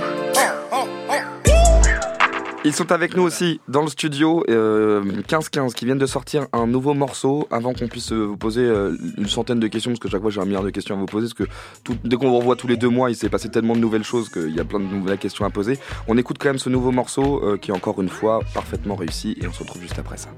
Ils sont avec nous aussi dans le studio, euh, 15-15, qui viennent de sortir un nouveau morceau avant qu'on puisse euh, vous poser euh, une centaine de questions, parce que chaque fois j'ai un milliard de questions à vous poser, parce que dès qu'on vous revoit tous les deux mois, il s'est passé tellement de nouvelles choses qu'il y a plein de nouvelles questions à poser. On écoute quand même ce nouveau morceau euh, qui est encore une fois parfaitement réussi, et on se retrouve juste après ça.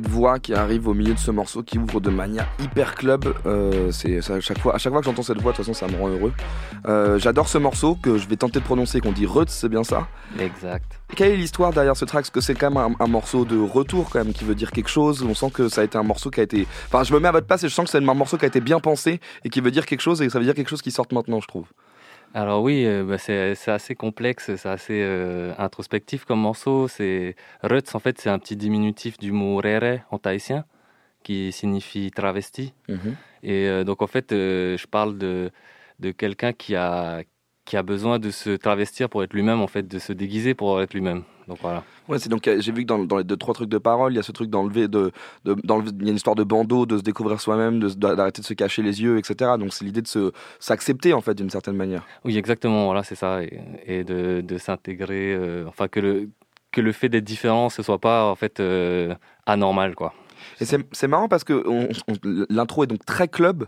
Cette voix qui arrive au milieu de ce morceau qui ouvre de manière hyper club. Euh, c'est à chaque fois, à chaque fois que j'entends cette voix, de toute façon, ça me rend heureux. Euh, J'adore ce morceau que je vais tenter de prononcer, qu'on dit Rutz, c'est bien ça? Exact. Quelle est l'histoire derrière ce track? Est-ce que c'est quand même un, un morceau de retour quand même qui veut dire quelque chose On sent que ça a été un morceau qui a été. Enfin, je me mets à votre place et je sens que c'est un morceau qui a été bien pensé et qui veut dire quelque chose et ça veut dire quelque chose qui sort maintenant, je trouve. Alors oui, euh, bah, c'est assez complexe, c'est assez euh, introspectif comme morceau. C'est Rutz, en fait, c'est un petit diminutif du mot rere en tahitien, qui signifie travesti. Mhm. Et euh, donc en fait, je parle de, de quelqu'un qui a, qui a besoin de se travestir pour être lui-même, en fait, de se déguiser pour être lui-même. Donc voilà. Ouais, c'est donc euh, j'ai vu que dans, dans les deux trois trucs de parole, il y a ce truc d'enlever de, il y a une histoire de bandeau, de se découvrir soi-même, d'arrêter de se cacher les yeux, etc. Donc c'est l'idée de se s'accepter en fait d'une certaine manière. Oui, exactement, voilà, c'est ça. Et, et de, de s'intégrer, euh, enfin, que le, que le fait d'être différent, ce soit pas, en fait, euh, anormal, quoi. Et c'est marrant parce que l'intro est donc très club,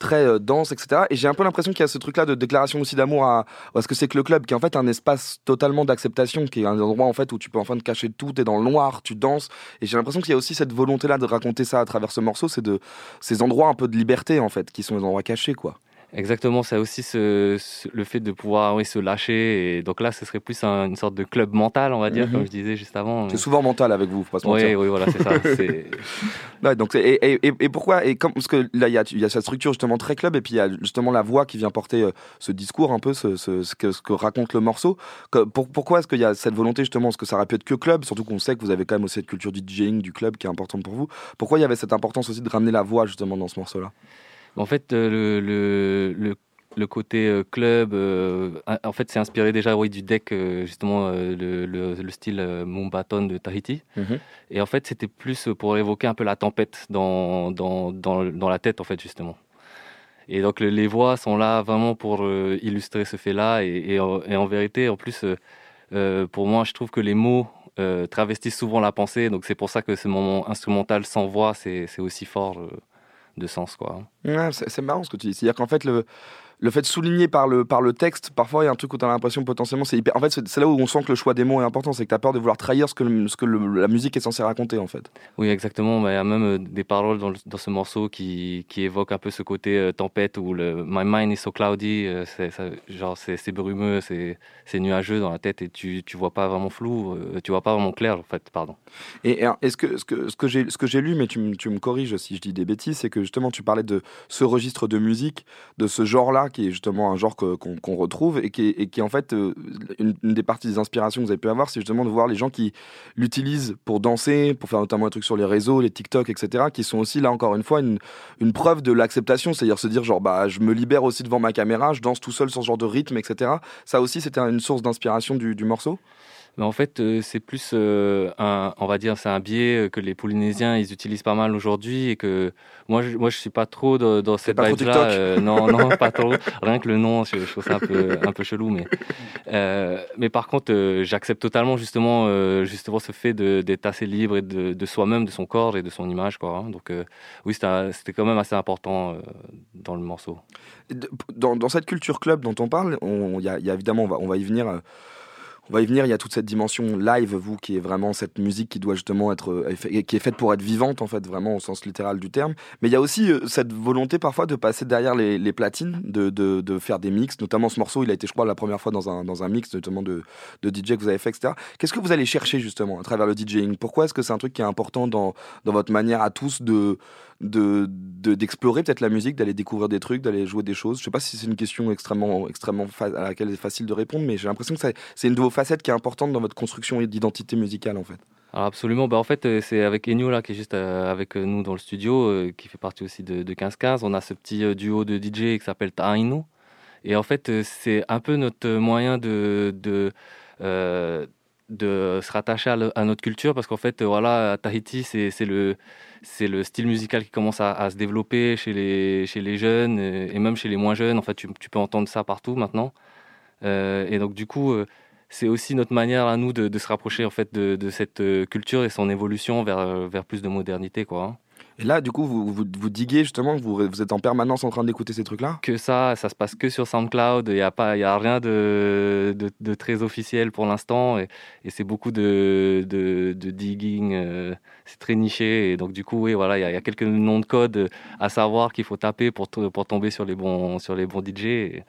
très euh, danse, etc. Et j'ai un peu l'impression qu'il y a ce truc-là de déclaration aussi d'amour à, ce que c'est que le club, qui est en fait un espace totalement d'acceptation, qui est un endroit en fait où tu peux enfin te cacher tout, t'es dans le noir, tu danses. Et j'ai l'impression qu'il y a aussi cette volonté-là de raconter ça à travers ce morceau, c'est de ces endroits un peu de liberté en fait, qui sont des endroits cachés quoi. Exactement, c'est aussi ce, ce- le fait de pouvoir oui, se lâcher. Et donc là, ce serait plus un- une sorte de club mental, on va dire, Mhm. comme je disais juste avant. C'est souvent mental avec vous, faut pas se Oui, mentir. oui, voilà, c'est ça. Ouais, donc et, et, et- et pourquoi et comme parce que là il y a, il y a cette structure justement très club et puis il y a justement la voix qui vient porter euh, ce discours un peu ce, que, raconte le morceau Que- pour- pourquoi est-ce qu'il y a cette volonté justement est-ce que ça aurait pu être que club surtout qu'on sait que vous avez quand même aussi cette culture du DJing du club qui est importante pour vous pourquoi il y avait cette importance aussi de ramener la voix justement dans ce morceau là En fait, euh, le, le, le, le côté euh, club, euh, en fait, c'est inspiré déjà oui, du deck, justement, le, le, le style euh, Mumbaton de Tahiti. Et en fait, c'était plus pour évoquer un peu la tempête dans, dans, dans, dans la tête, en fait, justement. Et donc, le- les voix sont là vraiment pour euh, illustrer ce fait-là. Et, et, en, et en vérité, en plus, euh, pour moi, je trouve que les mots euh, travestissent souvent la pensée. Donc, c'est pour ça que ce moment instrumental sans voix, c'est aussi fort de sens, quoi. C'est marrant ce que tu dis. C'est-à-dire qu'en fait, le, le fait de souligner par le, par le texte, parfois il y a un truc où tu as l'impression potentiellement, c'est hyper. En fait, c'est là où on sent que le choix des mots est important, c'est que tu as peur de vouloir trahir ce que, le- ce que le- la musique est censée raconter en fait. Oui, exactement. Mais Il y a même euh, des paroles dans, dans ce morceau qui, qui évoquent un peu ce côté euh, tempête où le My mind is so cloudy, euh, c'est ça- genre c'est brumeux, c'est c'est nuageux dans la tête et tu tu vois pas vraiment flou, euh, tu vois pas vraiment clair en fait, pardon. Et, et est-ce que ce que ce que j'ai ce que j'ai lu, mais tu, tu me corriges si je dis des bêtises, c'est que justement tu parlais de ce registre de musique, de ce genre-là, qui est justement un genre qu'on retrouve et qui, est, qui est en fait euh, une, des parties des inspirations que vous avez pu avoir, c'est justement de voir les gens qui l'utilisent pour danser, pour faire notamment un truc sur les réseaux, les TikTok, etc., qui sont aussi là encore une fois une, une preuve de l'acceptation, c'est-à-dire se dire genre bah je me libère aussi devant ma caméra, je danse tout seul sur ce genre de rythme, etc. Ça aussi c'était une source d'inspiration du morceau? Mais en fait, euh, c'est plus euh, un, on va dire, c'est un biais que les Polynésiens ils utilisent pas mal aujourd'hui et que moi, je, moi, je suis pas trop dans, dans cette vibe-là. Euh, non, non, pas trop. Rien que le nom, je, je trouve ça un peu, un peu chelou, mais, euh, mais par contre, euh, j'accepte totalement justement, euh, justement ce fait d'être assez libre et de, de soi-même, de son corps et de son image, quoi. hein. Donc, oui, c'était quand même assez important dans le morceau. Dans, dans cette culture club dont on parle, il y, y a évidemment, on va, on va y venir. On va y venir. Il y a toute cette dimension live, vous, qui est vraiment cette musique qui doit justement être, euh, qui est faite pour être vivante en fait, vraiment au sens littéral du terme. Mais il y a aussi euh, cette volonté parfois de passer derrière les, les platines, de, de, de faire des mix. Notamment ce morceau, il a été, je crois, la première fois dans un, dans un mix, notamment de, de DJ que vous avez fait, etc. Qu'est-ce que vous allez chercher justement à travers le DJing Pourquoi est-ce que c'est un truc qui est important dans, dans votre manière à tous de de de- d'explorer peut-être la musique, d'aller découvrir des trucs, d'aller jouer des choses. Je sais pas si c'est une question extrêmement extrêmement à laquelle c'est facile de répondre, mais j'ai l'impression que c'est une de vos facettes qui est importante dans votre construction d'identité musicale en fait. Absolument, bah en fait euh, c'est avec Enyo là qui est juste euh, avec euh, nous dans le studio, qui fait partie aussi de, de 15-15. On a ce petit duo de DJ qui s'appelle Taino. Et en fait c'est un peu notre moyen de, de se rattacher à, notre culture parce qu'en fait euh, voilà à Tahiti c'est le, le style musical qui commence à, se développer chez les, chez les jeunes et même chez les moins jeunes. En fait tu, peux entendre ça partout maintenant. Euh, et donc du coup, euh, c'est aussi notre manière à nous de, se rapprocher en fait de, de cette culture et son évolution vers, vers plus de modernité, quoi. Et là, du coup, vous, vous, diguez justement, vous, vous êtes en permanence en train d'écouter ces trucs-là? Que ça, ça se passe que sur SoundCloud. Il n'y a, pas- a rien de, de, très officiel pour l'instant. Et, c'est beaucoup de, de, digging. euh, c'est très niché. Et donc, du coup, oui, voilà, il y, a- quelques noms de code à savoir qu'il faut taper pour, pour tomber sur les bons, sur les bons DJ.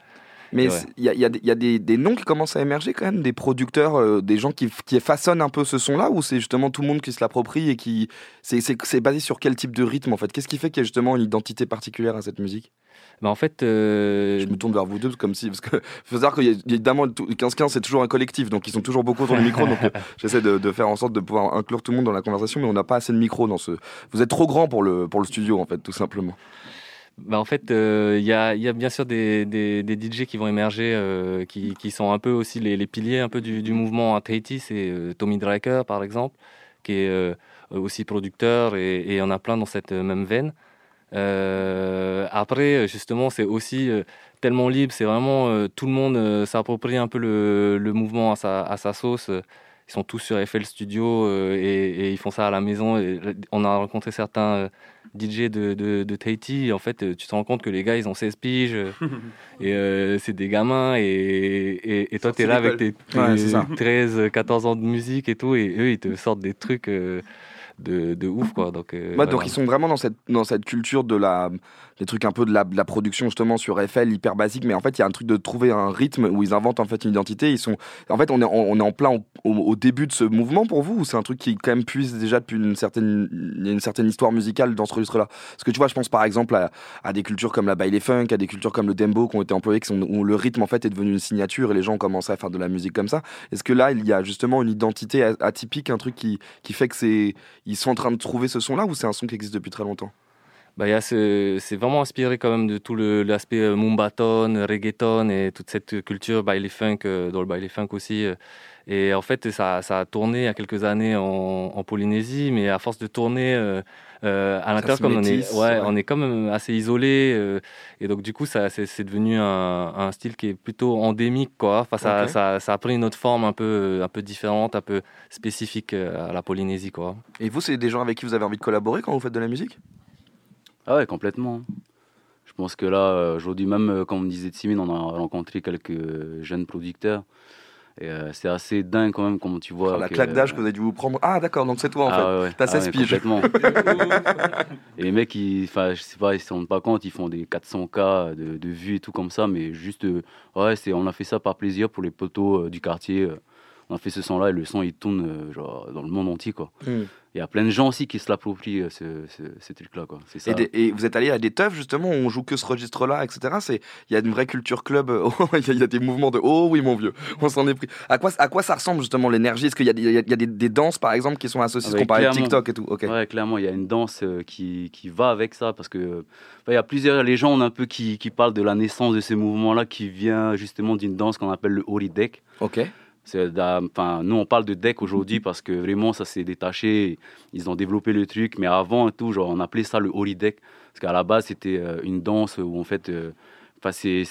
Mais ouais. il y a, y des- il y a des, des noms qui commencent à émerger quand même, des producteurs, euh, des gens qui, qui façonnent un peu ce son-là, ou c'est justement tout le monde qui se l'approprie et qui. C'est basé sur quel type de rythme en fait? Qu'est-ce qui fait qu'il y a justement une identité particulière à cette musique? Mais en fait. euh, Je me tourne vers vous deux comme si. Parce que faut savoir qu'il y a évidemment, tout- 15-15 c'est toujours un collectif, donc ils sont toujours beaucoup autour du micro, donc euh, j'essaie de, de faire en sorte de pouvoir inclure tout le monde dans la conversation, mais on n'a pas assez de micros dans ce. Vous êtes trop grand pour le, pour le studio en fait, tout simplement. Bah, en fait, euh, il y, a, y a bien sûr des, des, DJ qui vont émerger, euh, qui, qui sont un peu aussi les, piliers un peu du, du mouvement à Tahiti. C'est euh, Tommy Draker, par exemple, qui est euh, aussi producteur, et il y en a plein dans cette même veine. Après, justement, c'est aussi tellement libre, c'est vraiment tout le monde s'approprie un peu le, le mouvement à sa sauce. Ils sont tous sur FL Studio euh, et, et ils font ça à la maison. Et on a rencontré certains euh, DJ de, de, de Tahiti. Et en fait, euh, tu te rends compte que les gars, ils ont 16 piges euh, et euh, c'est des gamins. Et, et, et toi, tu es là avec tes, tes Ouais, c'est ça. 13, 14 ans de musique et tout. Et eux, ils te sortent des trucs euh, de, de ouf, quoi. Donc, euh, Ouais, donc ils sont vraiment dans cette, dans cette culture de la, des trucs un peu de la, production justement sur FL hyper basique, mais en fait il y a un truc de trouver un rythme où ils inventent en fait une identité. Ils sont, en fait on est, en- on est en plein au, début de ce mouvement pour vous ou c'est un truc qui quand même puise déjà depuis une certaine, une certaine histoire musicale dans ce registre-là? Parce que tu vois, je pense par exemple à, des cultures comme la baile funk, à des cultures comme le dembo qui ont été employées, où le rythme en fait est devenu une signature et les gens ont commencé à faire de la musique comme ça. Est-ce que là il y a justement une identité atypique, un truc qui, qui fait que c'est, ils sont en train de trouver ce son-là ou c'est un son qui existe depuis très longtemps? Bah, ce- c'est vraiment inspiré quand même de tout l'aspect euh, mumbaton, reggaeton et toute cette culture baile funk, euh, dans le baile funk aussi. euh. Et en fait, ça, ça a tourné il y a quelques années en, en Polynésie, mais à force de tourner euh, euh, à l'intérieur, comme on est, ouais, ouais. on est quand même assez isolé. euh, et donc, du coup, ça, c'est, devenu un, un style qui est plutôt endémique. Quoi. Enfin, ça, ça, ça a pris une autre forme un peu, un peu différente, un peu spécifique à la Polynésie. Quoi. Et vous, c'est des gens avec qui vous avez envie de collaborer quand vous faites de la musique? Ah ouais, complètement. Je pense que là, euh, aujourd'hui même, euh, comme on disait de Simine, on a rencontré quelques jeunes producteurs. Et euh, c'est assez dingue quand même, comment tu vois. Oh, La que- claque d'âge que vous avez dû vous prendre. Ah d'accord, donc c'est toi en Ah fait. ouais. T'as Ah 16 ouais, piges. complètement. et les mecs, ils, enfin, je sais pas, ils se rendent pas compte, ils font des 400K de, de vues et tout comme ça, mais juste, euh, ouais, c'est, on a fait ça par plaisir pour les poteaux euh, du quartier. On a fait ce son-là et le son, il tourne euh, genre, dans le monde entier, quoi. Hmm. Il y a plein de gens aussi qui se l'approprient, euh, ce, ce, ce truc-là, quoi. C'est ça. Et, des- et vous êtes allé à des teufs justement où on joue que ce registre-là, etc. C'est il y a une vraie culture club. Oh, Il y, a- il y a des mouvements de oh oui mon vieux, on s'en est pris. À quoi à quoi ça ressemble justement l'énergie? Est-ce qu'il y a, des, il y a- il y a des, des danses par exemple qui sont associées, qu'on parlait de clairement. TikTok et tout? Ok. Ouais, clairement, il y a une danse euh, qui, qui va avec ça parce que il y a plusieurs les gens on a un peu qui, qui parlent de la naissance de ces mouvements-là qui vient justement d'une danse qu'on appelle le Holy Deck. Ok. Enfin, nous on parle de deck aujourd'hui parce que vraiment ça s'est détaché. Ils ont développé le truc, mais avant et tout, genre on appelait ça le Holy Deck parce qu'à la base c'était euh, une danse où en fait, euh, enfin c'est,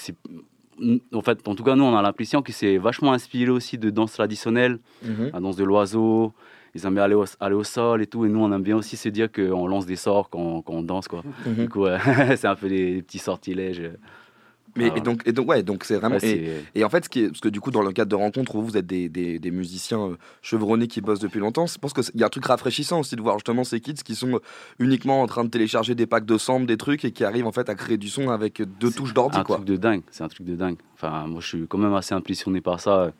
en fait, en tout cas nous on a l'impression que c'est vachement inspiré aussi de danse traditionnelle Mhm. la danse de l'oiseau. Ils aiment bien aller au, aller au sol et tout. Et nous, on aime bien aussi se dire qu'on lance des sorts quand, quand on danse. Quoi. Mhm. Du coup, c'est un peu des, des petits sortilèges. Mais Ah, et donc, et donc, ouais, donc c'est vraiment. Ouais, et, c'est- et en fait, ce qui est, parce que du coup, dans le cadre de rencontres où vous êtes des, des, des musiciens euh, chevronnés qui bossent depuis longtemps, je pense qu'il y a un truc rafraîchissant aussi de voir justement ces kids qui sont euh, uniquement en train de télécharger des packs de samples, des trucs et qui arrivent en fait à créer du son avec deux touches d'ordi, un quoi. truc de dingue. C'est un truc de dingue. Enfin, moi, je suis quand même assez impressionné par ça.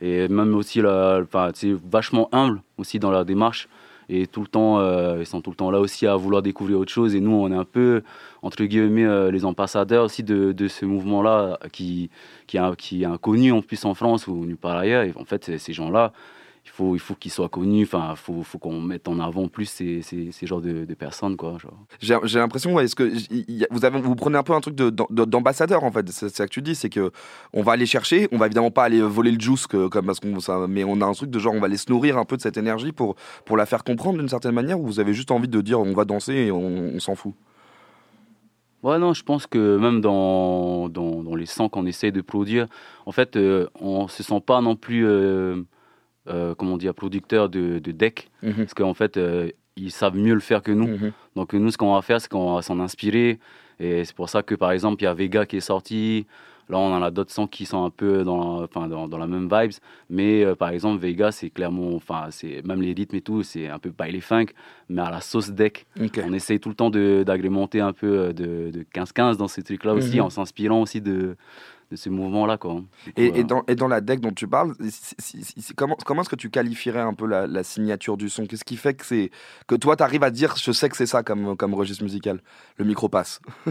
Et même aussi, la, enfin, c'est vachement humble aussi dans leur démarche. Et tout le temps, euh, ils sont tout le temps là aussi à vouloir découvrir autre chose. Et nous, on est un peu, entre guillemets, euh, les ambassadeurs aussi de, ce mouvement-là qui, qui, est, inconnu en plus en France ou nulle part ailleurs. Et en fait, ces gens-là, il faut, il faut qu'ils soient connus. Enfin, il faut, faut qu'on mette en avant plus ces, ces, ces genres de, de personnes. Quoi. J'ai l'impression, ouais, est-ce que y vous, avez, vous prenez un peu un truc de- de- d'ambassadeur en fait. C'est ça que tu dis, c'est que on va aller chercher, on va évidemment pas aller voler le juice, que, comme parce qu'on, ça, mais on a un truc de genre, on va aller se nourrir un peu de cette énergie pour pour la faire comprendre d'une certaine manière. Ou vous avez juste envie de dire, on va danser et on, on s'en fout? Ouais, non, je pense que même dans, dans, dans les sons qu'on essaye de produire, en fait, euh, on se sent pas non plus, euh, euh, comment dire, producteur de, de deck. Mhm. Parce qu'en fait, euh, ils savent mieux le faire que nous. Mhm. Donc nous, ce qu'on va faire, c'est qu'on va s'en inspirer. Et c'est pour ça que, par exemple, il y a Vega qui est sorti. Là, on en a d'autres sons qui sont un peu dans, enfin, dans, dans la même vibes. Mais euh, par exemple, Vega, c'est clairement, enfin, c'est même les rythmes et tout, c'est un peu baile funk, mais à la sauce deck. On essaye tout le temps d'agrémenter un peu euh, de de 15-15 dans ces trucs-là aussi, Mhm. en s'inspirant aussi de, de ces mouvements-là. Quoi. Coup, Et, dans, et dans la deck dont tu parles, c'est- c'est- c'est- comment, comment est-ce que tu qualifierais un peu la, la signature du son? Qu'est-ce qui fait que, c'est, que toi, tu arrives à dire je sais que c'est ça comme, comme registre musical? Le micro passe.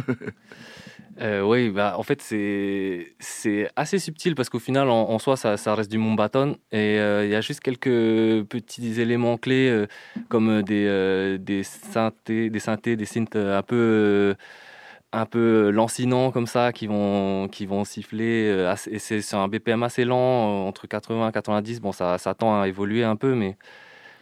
Euh, oui, bah, en fait, c'est c'est assez subtil parce qu'au final, en, en soi, ça, ça reste du Mumbaton et euh, il y a juste quelques petits éléments clés euh, comme des, euh, des synthés, des synthés, des synths un peu euh, un peu lancinants comme ça qui vont qui vont siffler euh, et c'est sur un BPM assez lent euh, entre 80 et 90. Bon, ça, ça tend à évoluer un peu, mais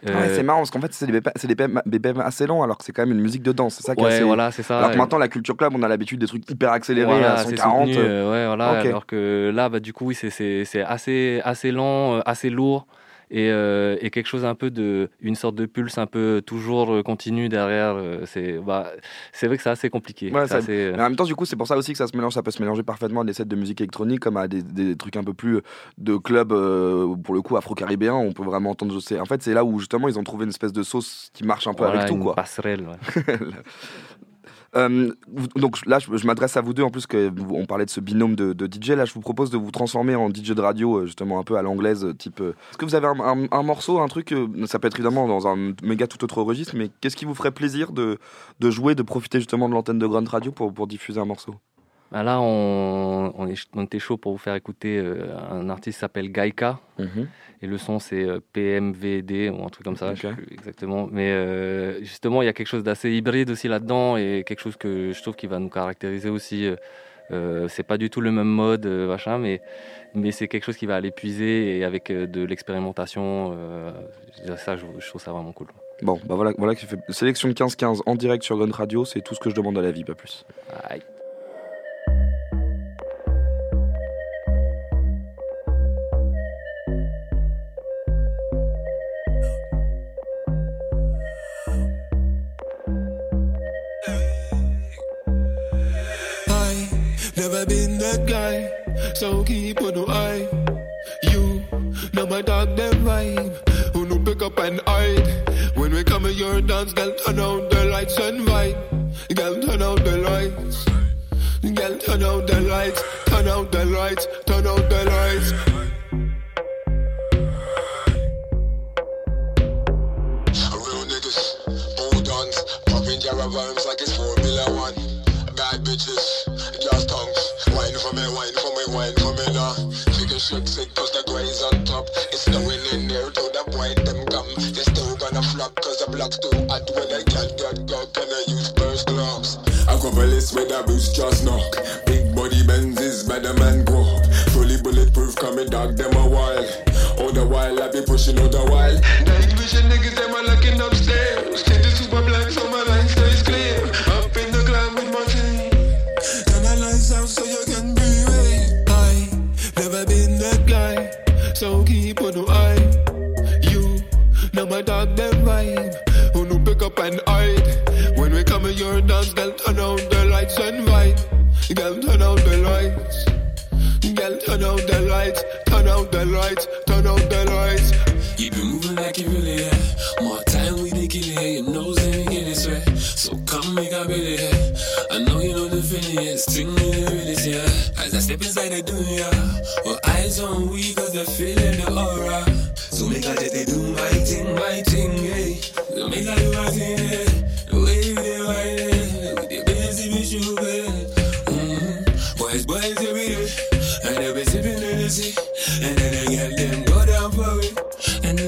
Ouais, euh, c'est marrant parce qu'en fait, c'est des BPM, assez lents alors que c'est quand même une musique de danse. C'est ça qui est Ouais, assez- voilà, c'est ça. Alors que maintenant, la culture club, on a l'habitude des trucs hyper accélérés Voilà, à c'est 140. soutenu, euh, ouais, voilà, alors que là, bah, du coup, oui, c'est- assez, assez lent, euh, assez lourd, et, euh, et quelque chose un peu de, une sorte de pulse un peu toujours euh, continu derrière. euh, C'est bah, c'est vrai que c'est assez compliqué. Ouais, C'est ça- assez, euh, mais en même temps, du coup, c'est pour ça aussi que ça se mélange. Ça peut se mélanger parfaitement à des sets de musique électronique comme à des, des trucs un peu plus de club, euh, pour le coup, afro-caribéen. On peut vraiment entendre. En fait, c'est là où justement ils ont trouvé une espèce de sauce qui marche un peu voilà, avec tout, une quoi. passerelle. ouais. Euh, donc là, je, m'adresse à vous deux en plus que vous- on parlait de ce binôme de, DJ. Là, je vous propose de vous transformer en DJ de radio, euh, justement un peu à l'anglaise, euh, type. Est-ce que vous avez un, morceau, un truc Ça peut être évidemment dans un méga tout autre registre, mais qu'est-ce qui vous ferait plaisir de, jouer, de profiter justement de l'antenne de Grunt Radio pour diffuser un morceau? Bah, là, on, on, est, on était chaud pour vous faire écouter euh, un artiste qui s'appelle Gaika. Mhm. Et le son, c'est euh, PMVD ou un truc comme ça, je sais plus exactement. Mais euh, justement, il y a quelque chose d'assez hybride aussi là-dedans et quelque chose que je trouve qui va nous caractériser aussi. c'est pas du tout le même mode, machin, mais, mais c'est quelque chose qui va aller puiser et avec de l'expérimentation. ça, je, je trouve ça vraiment cool. Bon, bah voilà, voilà qui fait sélection de 15-15 en direct sur Grunt Radio, c'est tout ce que je demande à la vie, pas plus. Aïe. Never been that guy, so keep on the eye. You know my dog them vibe, who no pick up and hide. When we come in your dance, girl, turn out the lights and vibe. Girl, turn out the lights. Girl, turn out the lights, turn out the lights, turn out the lights. Real niggas, hold on, popping Jara rhymes like it's Formula shake sick cause the grains on top. It's snowing in there to the point them come. They still gonna flop cause the block's too hot when I get got got gonna use first gloves. A couple is with a boost just knock. Big body Benzes, better man grow. Fully bulletproof, come me dog them a while. All the while I be pushing all the while. Night vision niggas, them are looking upstairs. Dog them vibe, who no pick up and hide. When we come in your dance, girl, turn out the lights and vibe. Girl, turn out the lights. Girl, turn out the lights, turn out the lights, turn out the lights. You been moving like you really have. More time we dey kill it, your nose ain't get it sweat. So come make a belly here. I know you know the feeling, yeah. Sting me the realest. As I step inside the dunya, well, eyes on we cause the feeling the aura. So make a just do my thing, my thing. So make a do my thing, hey. The way you. With the busy be sugar. Mm-hmm. Boys, boys, every day. And they be sipping in the. And then they get them go down for it. And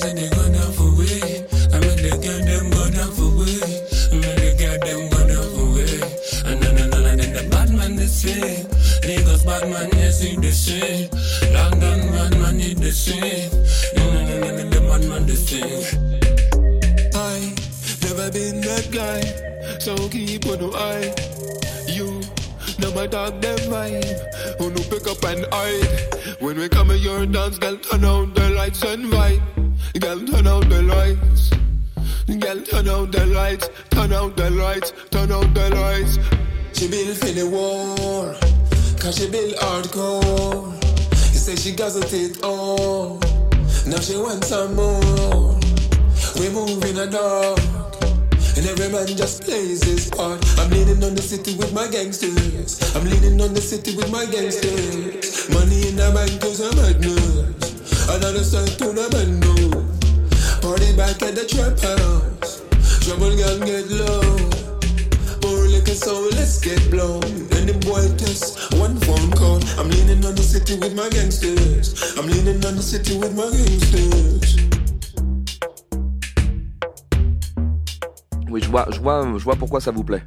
say they go down for it. I mean they get them go down for it. I mean they get them go down for it. And then and then and then the bad man the same. Lagos bad man yes he the same. London bad he the same. And then and then the bad man the same. I never been that guy, so keep on the eye. You know my dog them vibe, who no pick up and hide. When we come in your dance, girl, turn out the lights and vibe. Girl, turn out the lights. Girl, turn out the lights, turn out the lights, turn out the lights. She built for the war, cause she built hardcore. You say she guzzled it all, now she wants some more. We move in a and every man just plays his part. I'm leaning on the city with my gangsters. I'm leaning on the city with my gangsters. Money in the bank is a madness. Another start to the bando. Party back at the trap house. Trouble girl get low. So let's get blown. The boy test one phone call. I'm leaning on the city with my gangsters. I'm leaning on the city with my gangsters. Oui, je vois, je vois, je vois pourquoi ça vous plaît.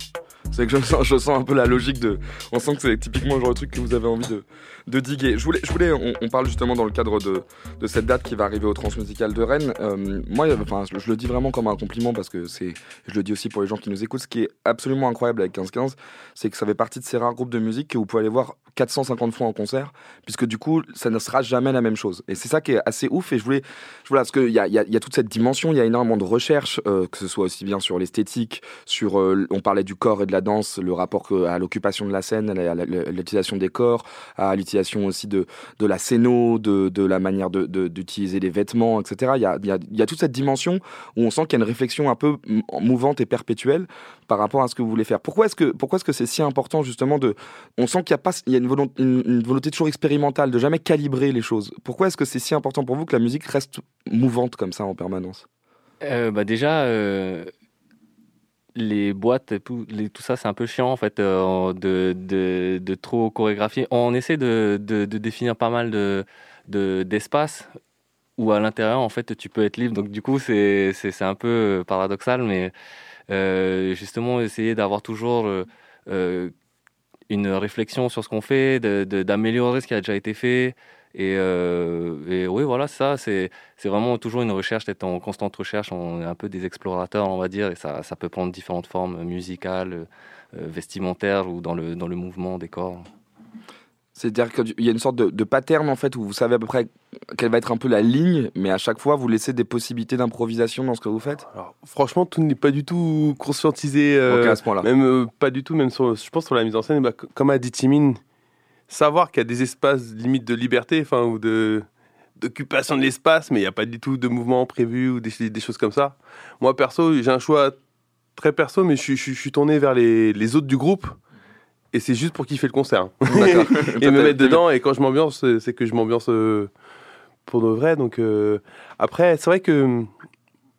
C'est que je sens, je sens un peu la logique de. On sent que c'est typiquement le genre de truc que vous avez envie de, de diguer. Je voulais, je voulais on, parle justement dans le cadre de, de cette date qui va arriver au Transmusical de Rennes. Euh, moi, enfin, je, le dis vraiment comme un compliment parce que c'est. Je le dis aussi pour les gens qui nous écoutent. Ce qui est absolument incroyable avec 15-15, c'est que ça fait partie de ces rares groupes de musique que vous pouvez aller voir 450 fois en concert, puisque du coup, ça ne sera jamais la même chose. Et c'est ça qui est assez ouf. Et je voulais. Je, parce qu'il y a, y, y a toute cette dimension, il y a énormément de recherches, euh, que ce soit aussi bien sur l'esthétique, sur. Euh, on parlait du corps et de la danse, le rapport à l'occupation de la scène, à l'utilisation des corps, à l'utilisation aussi de, de la scéno, de, de la manière d'utiliser les vêtements, etc. Il y a, y, y a toute cette dimension où on sent qu'il y a une réflexion un peu mouvante et perpétuelle par rapport à ce que vous voulez faire. Pourquoi est-ce que pourquoi est-ce que c'est si important justement de on sent qu'il y a pas il y a une volonté, une, une volonté toujours expérimentale de jamais calibrer les choses. Pourquoi est-ce que c'est si important pour vous que la musique reste mouvante comme ça en permanence? Euh, bah déjà, euh, les boîtes, tout, ça, c'est un peu chiant en fait euh, de, de, trop chorégraphier. On essaie de, de, définir pas mal de de- d'espace où à l'intérieur en fait tu peux être libre. Donc du coup c'est un peu euh, paradoxal, mais euh, justement essayer d'avoir toujours une réflexion sur ce qu'on fait, d'améliorer ce qui a déjà été fait. Et, euh, et oui, voilà, ça, c'est c'est vraiment toujours une recherche, d'être en constante recherche. On est un peu des explorateurs, on va dire, et ça, ça peut prendre différentes formes musicales, euh, vestimentaires ou dans le, dans le mouvement des corps. C'est-à-dire qu'il y a une sorte de, de pattern en fait où vous savez à peu près quelle va être un peu la ligne, mais à chaque fois vous laissez des possibilités d'improvisation dans ce que vous faites? Franchement, tout n'est pas du tout conscientisé. euh, à ce point-là. Même euh, pas du tout, même sur, je pense sur la mise en scène, bah, comme a dit Timine, savoir qu'il y a des espaces limite de liberté, enfin, ou de d'occupation de l'espace, mais il n'y a pas du tout de mouvement prévu ou des, des choses comme ça. Moi, perso, j'ai un choix très perso, mais je, suis- je, je suis tourné vers les, les autres du groupe. Et c'est juste pour kiffer le concert. hein. Et me mettre dedans. Et quand je m'ambiance, c'est- que je m'ambiance euh, pour de vrai. Donc, euh, après, c'est vrai que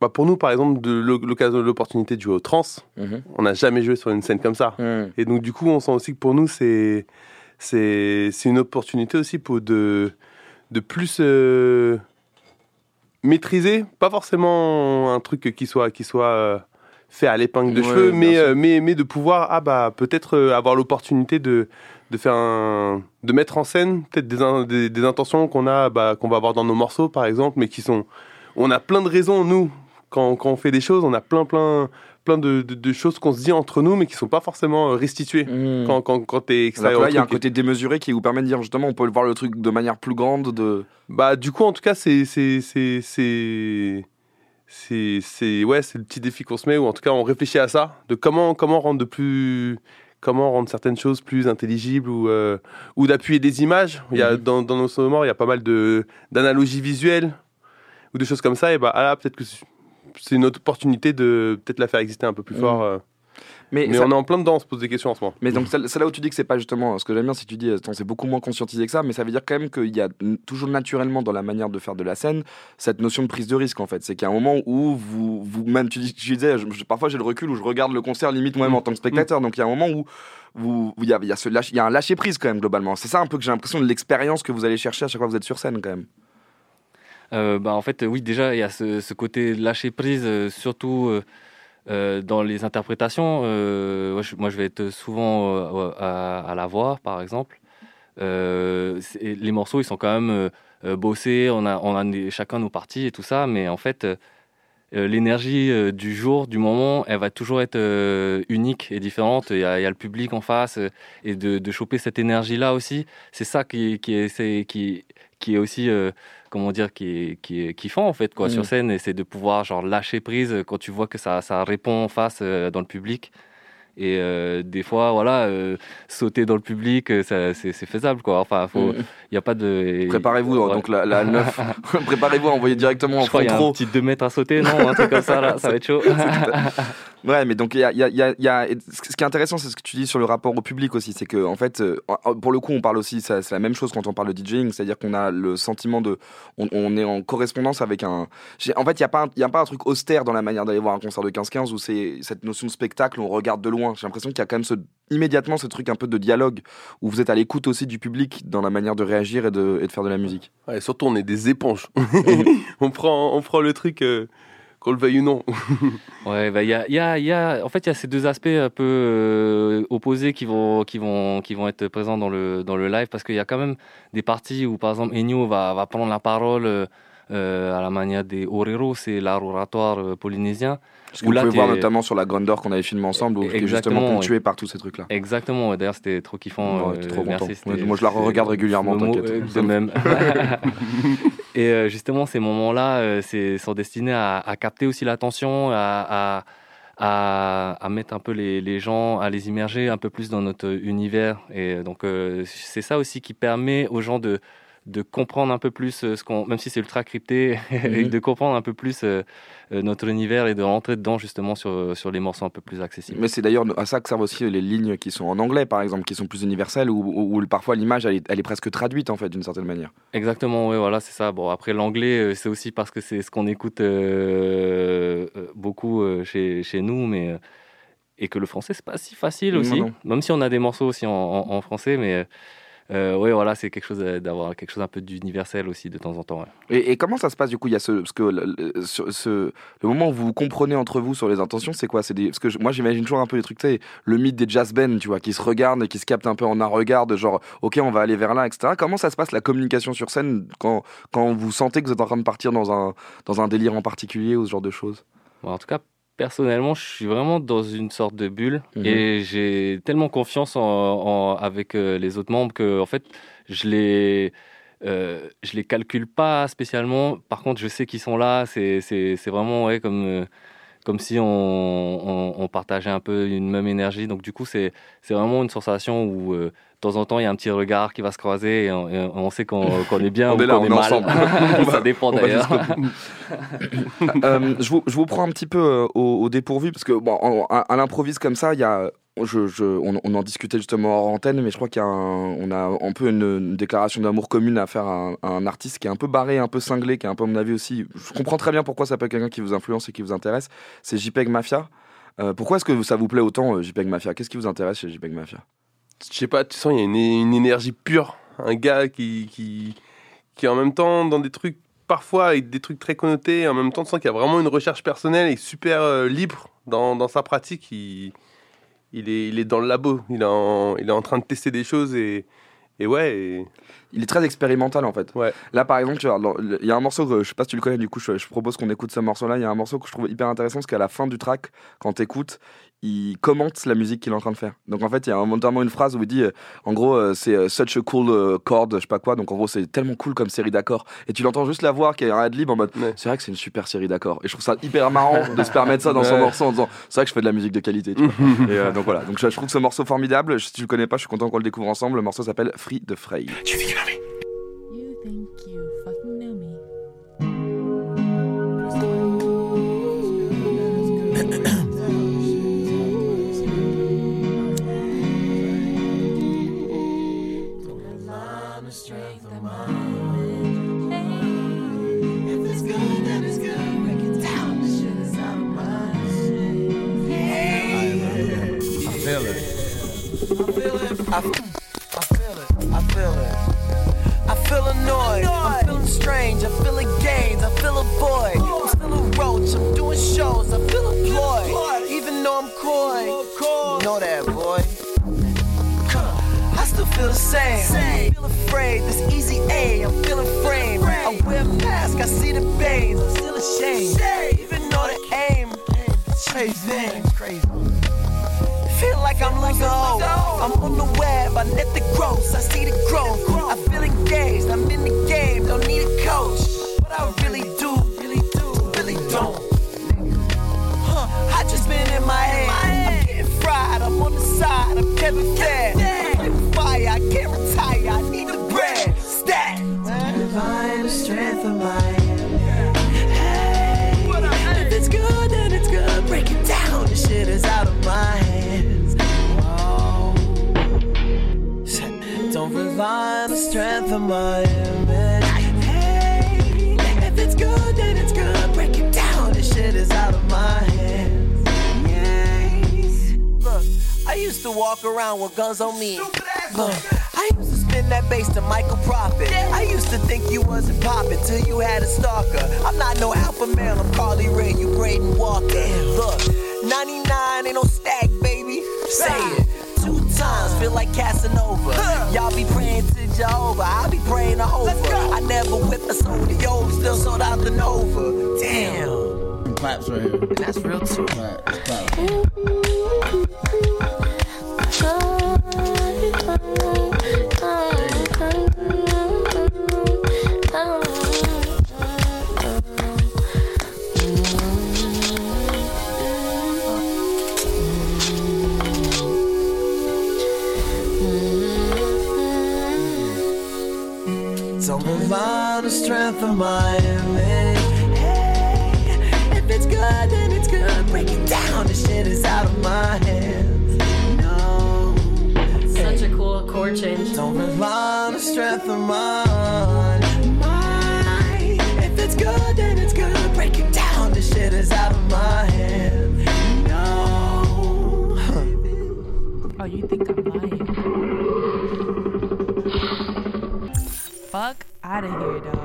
bah, pour nous, par exemple, de l'occasion, l'opportunité de jouer au trans, Mhm. on n'a jamais joué sur une scène comme ça. Et donc, du coup, on sent aussi que pour nous, c'est c'est une opportunité aussi pour de, de plus euh, maîtriser, pas forcément un truc qui soit, qui soit euh, fait à l'épingle de Ouais, cheveux, mais, euh, mais, mais de pouvoir ah bah, peut-être avoir l'opportunité de, de, faire un, de mettre en scène peut-être des, des, des intentions qu'on a bah, qu'on va avoir dans nos morceaux, par exemple, mais qui sont... On a plein de raisons, nous, quand, quand on fait des choses, on a plein, plein, plein de, de- de choses qu'on se dit entre nous, mais qui sont pas forcément euh, restituées quand, quand, quand t'es extérieur là, il y a un côté démesuré qui vous permet de dire justement on peut voir le truc de manière plus grande. De... Bah, du coup, en tout cas, c'est. c'est- c'est- c'est- ouais, c'est le petit défi qu'on se met, ou en tout cas, on réfléchit à ça, de comment, comment rendre de plus. Comment rendre certaines choses plus intelligibles ou, euh, ou d'appuyer des images. Il y a, dans, dans nos sonores, il y a pas mal de- d'analogies visuelles ou des choses comme ça. Et bah, ah peut-être que c'est- une autre opportunité de peut-être la faire exister un peu plus Mhm. fort. euh. Mais Mais ça- on est en plein dedans, on se pose des questions en ce moment. Mais donc c'est là où tu dis que c'est pas justement ce que j'aime bien si tu dis attends c'est beaucoup moins conscientisé que ça mais ça veut dire quand même qu'il y a toujours naturellement dans la manière de faire de la scène cette notion de prise de risque en fait c'est qu'il y a un moment où vous vous même tu, dis- tu disais je- parfois j'ai le recul où je regarde le concert limite moi-même en tant que spectateur donc il y a un moment où y a, y a il y a un lâcher prise quand même globalement c'est ça un peu que j'ai l'impression de l'expérience que vous allez chercher à chaque fois que vous êtes sur scène quand même Euh, bah, en fait, oui, déjà, il y a ce, côté lâcher prise, euh, surtout euh, dans les interprétations. Moi, je vais être souvent à, la voix, par exemple. Les morceaux, ils sont quand même bossés, on a, chacun nos parties et tout ça, mais en fait, l'énergie euh, du jour, du moment, elle va toujours être euh, unique et différente. Il y, a, il y a le public en face euh, et de, de choper cette énergie-là aussi, c'est ça qui, qui, est, c'est- qui, qui est aussi, euh, comment dire, qui est, qui est kiffant en fait quoi, Mm. sur scène et c'est de pouvoir genre lâcher prise quand tu vois que ça, ça répond en face euh, dans le public. Et euh, des fois, voilà, euh, sauter dans le public, euh, ça- c'est faisable, quoi. Enfin, il Mm. n'y a pas de. Préparez-vous, Ouais. donc la, la 9, préparez-vous à envoyer directement en front row. petit 2 mètres à sauter, non Un truc comme ça, là, ça va être chaud. Ouais, mais donc y a, y a- y a- ce qui est intéressant, c'est ce que tu dis sur le rapport au public aussi, c'est que en fait, pour le coup, on parle aussi, c'est la même chose quand on parle de DJing, c'est-à-dire qu'on a le sentiment de, on, on est en correspondance avec un. En fait, il y a pas, un- y a pas un truc austère dans la manière d'aller voir un concert de 15-15 où c'est cette notion de spectacle, on regarde de loin. J'ai l'impression qu'il y a quand même ce, immédiatement ce truc un peu de dialogue où vous êtes à l'écoute aussi du public dans la manière de réagir et de, et de faire de la musique. Ouais, surtout, on est des éponges. on, prend, on prend le truc, euh, qu'on le veuille ou non. Ouais, bah, il y a, il y a- y a- en fait, il y a ces deux aspects un peu euh, opposés qui vont, qui, vont, qui vont être présents dans le, dans le live parce qu'il y a quand même des parties où, par exemple, Ennio va, va prendre la parole euh, à la manière des orero, c'est l'art oratoire euh, polynésien. Ce que vous là, pouvez voir notamment sur la Grandeur qu'on avait filmé ensemble, où est justement ponctué ouais. par tous ces trucs-là. Exactement, ouais, d'ailleurs c'était trop kiffant. Ouais, euh, trop merci, moi, je la re-regarde régulièrement, t'inquiète. de même. Et euh, justement, ces moments-là euh, c'est- sont destinés à, à capter aussi l'attention, à, à, à, à mettre un peu les, les gens, à les immerger un peu plus dans notre univers. Et donc, euh, c'est ça aussi qui permet aux gens de de comprendre un peu plus euh, ce qu'on, même si c'est ultra crypté, Mhm. de comprendre un peu plus euh, euh, notre univers et de rentrer dedans justement sur, sur les morceaux un peu plus accessibles. Mais c'est d'ailleurs à ça que servent aussi les lignes qui sont en anglais, par exemple, qui sont plus universelles, où, où- où parfois l'image elle est, elle est presque traduite en fait d'une certaine manière. Exactement, oui, voilà, c'est ça. Bon, après l'anglais, c'est aussi parce que c'est ce qu'on écoute euh, beaucoup chez, chez nous, mais et que le français c'est pas si facile Non, aussi, non. même si on a des morceaux aussi en, en- en français, mais euh, oui, voilà, c'est quelque chose euh, d'avoir quelque chose un peu d'universel aussi de temps en temps. ouais. Et, et comment ça se passe du coup Il y a ce, parce que le, ce- ce- le moment où vous vous comprenez entre vous sur les intentions, c'est quoi? C'est parce que je- moi j'imagine toujours un peu les trucs, tu sais, le mythe des jazz bands, tu vois, qui se regardent et qui se captent un peu en un regard, de genre, ok, on va aller vers là, etc. Comment ça se passe la communication sur scène quand, quand vous sentez que vous êtes en train de partir dans un, dans un délire en particulier ou ce genre de choses? En tout cas, personnellement, je suis vraiment dans une sorte de bulle Mhm. et j'ai tellement confiance en, en- avec euh, les autres membres que, en fait, je les, euh, je les calcule pas spécialement. Par contre, je sais qu'ils sont là. C'est vraiment ouais, comme, euh, comme si on, on, on partageait un peu une même énergie. Donc, du coup, c'est, c'est vraiment une sensation où, euh, de temps en temps, il y a un petit regard qui va se croiser et on, et on sait qu'on, qu'on est bien On ou est là, qu'on on est mal. ensemble. Ça dépend d'ailleurs. Euh, je, vous, je vous prends un petit peu euh, au, au dépourvu parce que bon, à, à l'improviste comme ça, il y a, on, en discutait justement hors antenne, mais je crois y a un, peu une, déclaration d'amour commune à faire à un, artiste qui est un peu barré, un peu cinglé, qui est un peu à mon avis aussi. Je comprends très bien pourquoi ça peut être quelqu'un qui vous influence et qui vous intéresse. C'est JPEG Mafia. Euh, pourquoi est-ce que ça vous plaît autant euh, JPEG Mafia? Qu'est-ce qui vous intéresse chez JPEG Mafia? Je sais pas, tu sens, il y a une, énergie pure. Un gars qui, qui, en même temps, dans des trucs, parfois avec des trucs très connotés, en même temps, tu sens qu'il y a vraiment une recherche personnelle et super euh, libre dans, sa pratique. Il, est, il est dans le labo, il est en, il est en train de tester des choses et, et ouais. et- Il est très expérimental en fait. Là par exemple, il y a un morceau que je sais pas si tu le connais, du coup je, je propose qu'on écoute ce morceau-là. Il y a un morceau que je trouve hyper intéressant parce qu'à la fin du track, quand tu écoutes, il commente la musique qu'il est en train de faire. Donc en fait, il y a un- notamment une phrase où il dit, euh, en gros, euh, c'est euh, such a cool euh, chord, je sais pas quoi. Donc en gros, c'est tellement cool comme série d'accords. Et tu l'entends juste la voix qui est un ad-lib en mode, c'est vrai que c'est une super série d'accords. Et je trouve ça hyper marrant de se permettre ça dans son morceau en disant, c'est vrai que je fais de la musique de qualité. Tu vois. Et euh, donc voilà. Donc je, je trouve ce morceau formidable. Si tu le connais pas, je suis content qu'on le découvre ensemble. Le morceau s'appelle Free de Frey. Think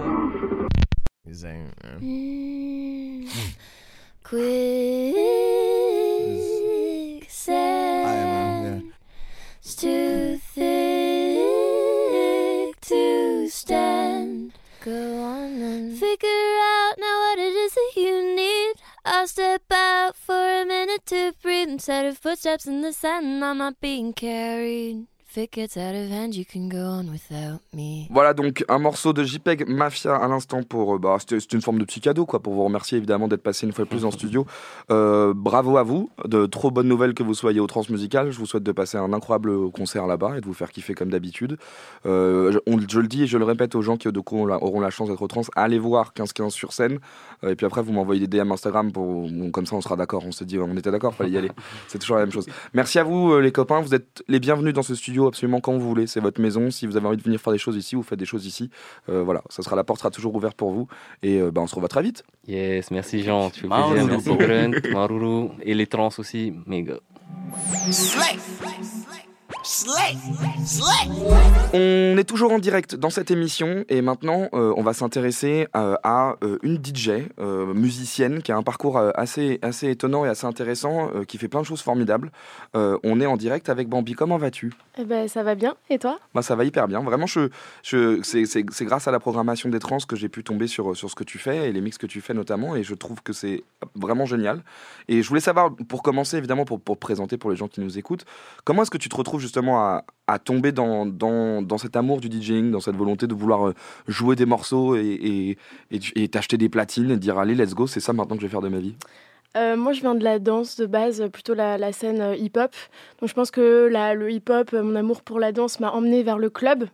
dog. This ain't. Uh, mm. Quicksand. It's too thick to stand. Go on and figure out now what it is that you need. I'll step out for a minute to breathe instead of footsteps in the sand. I'm not being carried. Voilà donc un morceau de JPEG Mafia à l'instant pour. euh, Bah, c'était une forme de petit cadeau quoi, pour vous remercier évidemment d'être passé une fois de plus en studio. Euh, bravo à vous, de trop bonnes nouvelles que vous soyez au Transmusical. Je vous souhaite de passer un incroyable concert là-bas et de vous faire kiffer comme d'habitude. Euh, je, le dis et je le répète aux gens qui auront la- chance d'être au Trans, allez voir 15-15 sur scène. Et puis après, vous m'envoyez des DM Instagram pour. comme ça, on sera d'accord. On s'est dit, on était d'accord, fallait y aller. C'est toujours la même chose. Merci à vous, les copains. Vous êtes les bienvenus dans ce studio absolument quand vous voulez. C'est votre maison. Si vous avez envie de venir faire des choses ici, vous faites des choses ici. Euh, voilà, ça sera la porte sera toujours ouverte pour vous. Et euh, bah, on se revoit très vite. Yes, merci Jean, tu fais Maruru. plaisir, merci Maruru, et les trans aussi, méga. Slay. Slay. Slay. On est toujours en direct dans cette émission et maintenant euh, on va s'intéresser euh, à euh, une DJ euh, musicienne qui a un parcours assez, assez étonnant et assez intéressant, euh, qui fait plein de choses formidables. Euh, on est en direct avec Bambi, comment vas-tu? Eh ben, ça va bien. Et toi? Moi ça va hyper bien, vraiment je, je, c'est grâce à la programmation des trans que j'ai pu tomber sur, sur ce que tu fais et les mix que tu fais notamment et je trouve que c'est vraiment génial. Et je voulais savoir, pour commencer évidemment, pour, pour présenter pour les gens qui nous écoutent, comment est-ce que tu te retrouves justement à, tomber dans, dans, dans cet amour du DJing, dans cette volonté de vouloir euh, jouer des morceaux et, t'acheter des platines et dire allez let's go, c'est ça maintenant que je vais faire de ma vie Euh, moi, je viens de la danse de base, plutôt la, scène euh, hip-hop. Donc, je pense que le hip-hop, mon amour pour la danse m'a emmené vers le club.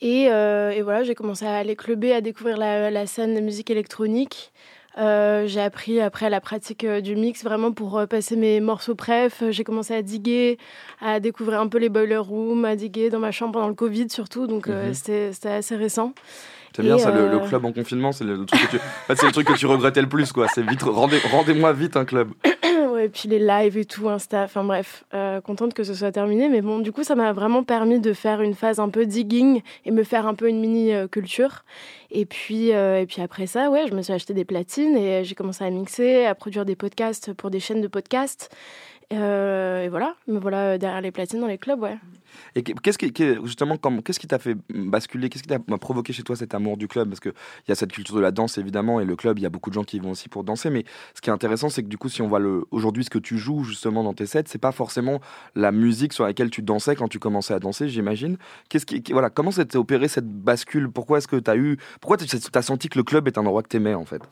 Et, et voilà, j'ai commencé à aller clubber, à découvrir la, la scène de musique électronique. Euh, j'ai appris après la pratique euh, du mix vraiment pour euh, passer mes morceaux préf. J'ai commencé à diguer, à découvrir un peu les boiler rooms, à diguer dans ma chambre pendant le Covid surtout. Donc Mhm. c'était c'était assez récent. T'aimes bien ça, le, le club en confinement, c'est le, le truc que tu, en fait, c'est le truc que tu regrettais le plus quoi. C'est vite, rendez, rendez-moi vite un club. Et puis les lives et tout, Insta, enfin bref, euh, contente que ce soit terminé. Mais bon, du coup, ça m'a vraiment permis de faire une phase un peu digging et me faire un peu une mini euh, culture. Et puis, euh, et puis après ça, ouais, je me suis acheté des platines et j'ai commencé à mixer, à produire des podcasts pour des chaînes de podcasts. Euh, et voilà, me voilà derrière les platines dans les clubs, ouais. Et qu- qu'est-ce qui, justement, qu'est-ce qui t'a fait basculer Qu'est-ce qui t'a provoqué chez toi cet amour du club? Parce qu'il y a cette culture de la danse, évidemment, et le club, il y a beaucoup de gens qui y vont aussi pour danser. Mais ce qui est intéressant, c'est que du coup, si on voit aujourd'hui ce que tu joues justement dans tes sets, c'est pas forcément la musique sur laquelle tu dansais quand tu commençais à danser, j'imagine. Qu'est-ce voilà, comment s'est opéré cette bascule? Pourquoi est-ce que tu as eu, pourquoi tu as senti que le club est un endroit que t'aimais en fait?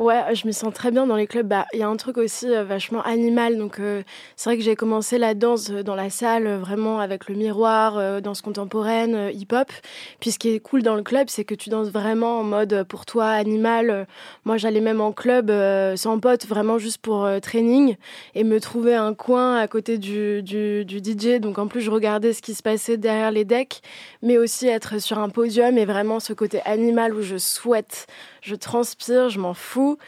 Ouais, je me sens très bien dans les clubs. Bah, il y a un truc aussi euh, vachement animal. Donc, euh, c'est vrai que j'ai commencé la danse euh, dans la salle, euh, vraiment avec le miroir, danse contemporaine, hip-hop. Puis, ce qui est cool dans le club, c'est que tu danses vraiment en mode pour toi animal. Moi, j'allais même en club sans pote, vraiment juste pour training et me trouver un coin à côté du, du, du DJ. Donc, en plus, je regardais ce qui se passait derrière les decks, mais aussi être sur un podium et vraiment ce côté animal où je souhaite je transpire, je m'en fous.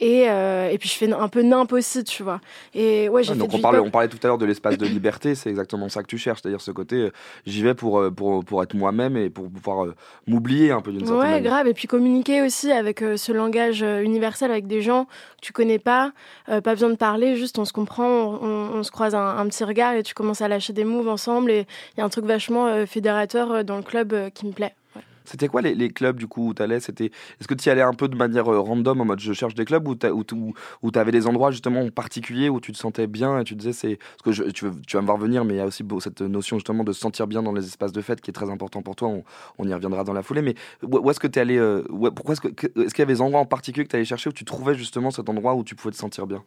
Et, euh, et puis je fais un peu nimp aussi, tu vois. Et ouais, j'ai Ouais, fait donc on parlait, on parlait tout à l'heure de l'espace de liberté, c'est exactement ça que tu cherches, c'est-à-dire ce côté, euh, j'y vais pour, euh, pour, pour être moi-même et pour pouvoir euh, m'oublier un peu d'une certaine Ouais, manière. grave. Et puis communiquer aussi avec ce langage universel avec des gens que tu connais pas. Pas besoin de parler, juste on se comprend, on, on se croise un, un petit regard et tu commences à lâcher des moves ensemble. Et il y a un truc vachement fédérateur dans le club qui me plaît. C'était quoi les, clubs du coup où t'allais? C'était est-ce que tu y allais un peu de manière euh, random en mode je cherche des clubs ou où, t'avais des endroits justement particuliers où tu te sentais bien et tu disais c'est parce que je- tu, tu vas me voir venir mais il y a aussi cette notion justement de se sentir bien dans les espaces de fête qui est très important pour toi. On, y reviendra dans la foulée. Mais où, est-ce que tu allé euh, Pourquoi est-ce que que- est-ce qu'il y avait des endroits en particulier que tu allais chercher où tu trouvais justement cet endroit où tu pouvais te sentir bien?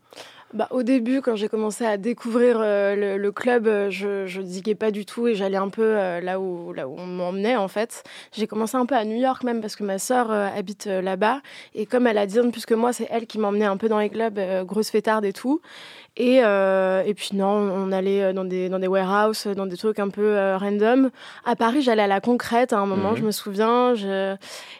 Bah, au début, quand j'ai commencé à découvrir euh, le, club, je, je diguais pas du tout et j'allais un peu là, où, là où on m'emmenait en fait. J'ai commencé un peu à New York même parce que ma sœur euh, habite euh, là-bas et comme elle a 10 ans de plus que moi, c'est elle qui m'emmenait un peu dans les clubs, euh, grosse fêtarde et tout. Et, euh, et puis non, on allait dans des, dans des warehouses, dans des trucs un peu euh, random. À Paris, j'allais à la concrète à un moment, Mhm. je me souviens. Je...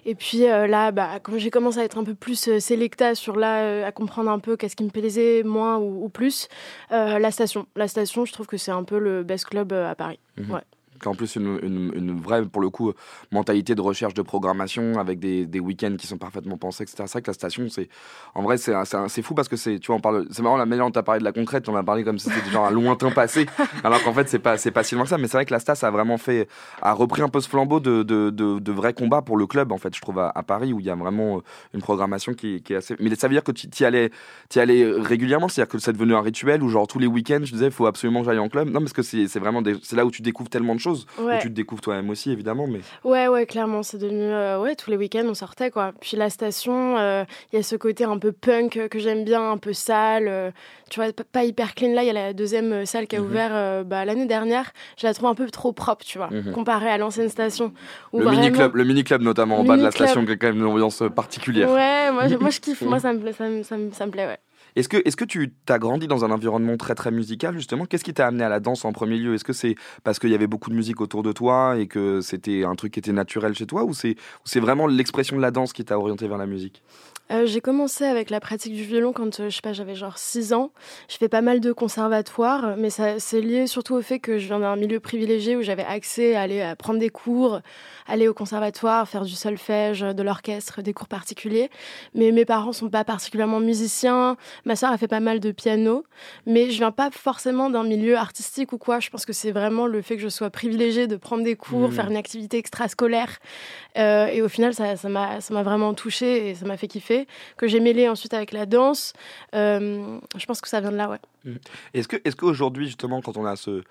Et puis euh, là, bah, quand j'ai commencé à être un peu plus sélecta sur là, à comprendre un peu qu'est-ce qui me plaisait moins ou, ou plus, la station. La station, je trouve que c'est un peu le best club à Paris. Mhm. Ouais. En plus, une, vraie, pour le coup, mentalité de recherche de programmation avec des, week-ends qui sont parfaitement pensés, etc. C'est vrai que la station, c'est. En vrai, c'est c'est fou parce que c'est. Tu vois, on parle. C'est marrant, la manière dont tu as parlé de la concrète, on a parlé comme si c'était genre un lointain passé, alors qu'en fait, c'est pas, c'est pas si loin que ça. Mais c'est vrai que la Stas a vraiment fait. a repris un peu ce flambeau de, de, de, de pour le club, en fait, je trouve, à, Paris, où il y a vraiment euh, une programmation qui, qui est assez. Mais ça veut dire que tu y allais, allais régulièrement, c'est-à-dire que c'est devenu un rituel où, genre, tous les week-ends, je disais, il faut absolument que j'aille en club? Non, parce que c'est c'est vraiment. C'est là où tu découvres tellement de Ouais. où tu te découvres toi-même aussi, évidemment. Mais... Ouais, ouais, clairement, c'est devenu. euh, ouais, tous les week-ends, on sortait, quoi. Puis la station, euh, il y a ce côté un peu punk euh, que j'aime bien, un peu sale. euh, tu vois, pas hyper clean. Là, il y a la deuxième euh, salle qui a Mhm. ouvert euh, bah, l'année dernière. Je la trouve un peu trop propre, tu vois, Mhm. comparée à l'ancienne station. où Le vraiment- mini-club, le mini-club notamment en bas de la station, qui a quand même une ambiance euh, particulière. Ouais, moi, je- moi je kiffe. moi, ça me plaît, ça me, ça me, ça me plaît, ouais. Est-ce que, est-ce que tu as grandi dans un environnement très très musical justement? Qu'est-ce qui t'a amené à la danse en premier lieu? Est-ce que c'est parce qu'il y avait beaucoup de musique autour de toi et que c'était un truc qui était naturel chez toi ou c'est vraiment l'expression de la danse qui t'a orienté vers la musique? Euh, j'ai commencé avec la pratique du violon quand euh, je sais pas, j'avais genre 6 ans. Je fais pas mal de conservatoires, mais ça c'est lié surtout au fait que je viens d'un milieu privilégié où j'avais accès à aller à prendre des cours, aller au conservatoire, faire du solfège, de l'orchestre, des cours particuliers. Mais mes parents sont pas particulièrement musiciens. Ma sœur a fait pas mal de piano, mais je viens pas forcément d'un milieu artistique ou quoi. Je pense que c'est vraiment le fait que je sois privilégiée de prendre des cours, Mhm. faire une activité extrascolaire. Euh, et au final, ça m'a ça m'a vraiment touchée et ça m'a fait kiffer. Que j'ai mêlé ensuite avec la danse. Euh, je pense que ça vient de là, ouais. Mhm. Est-ce que, est-ce qu'aujourd'hui justement, quand on a ce-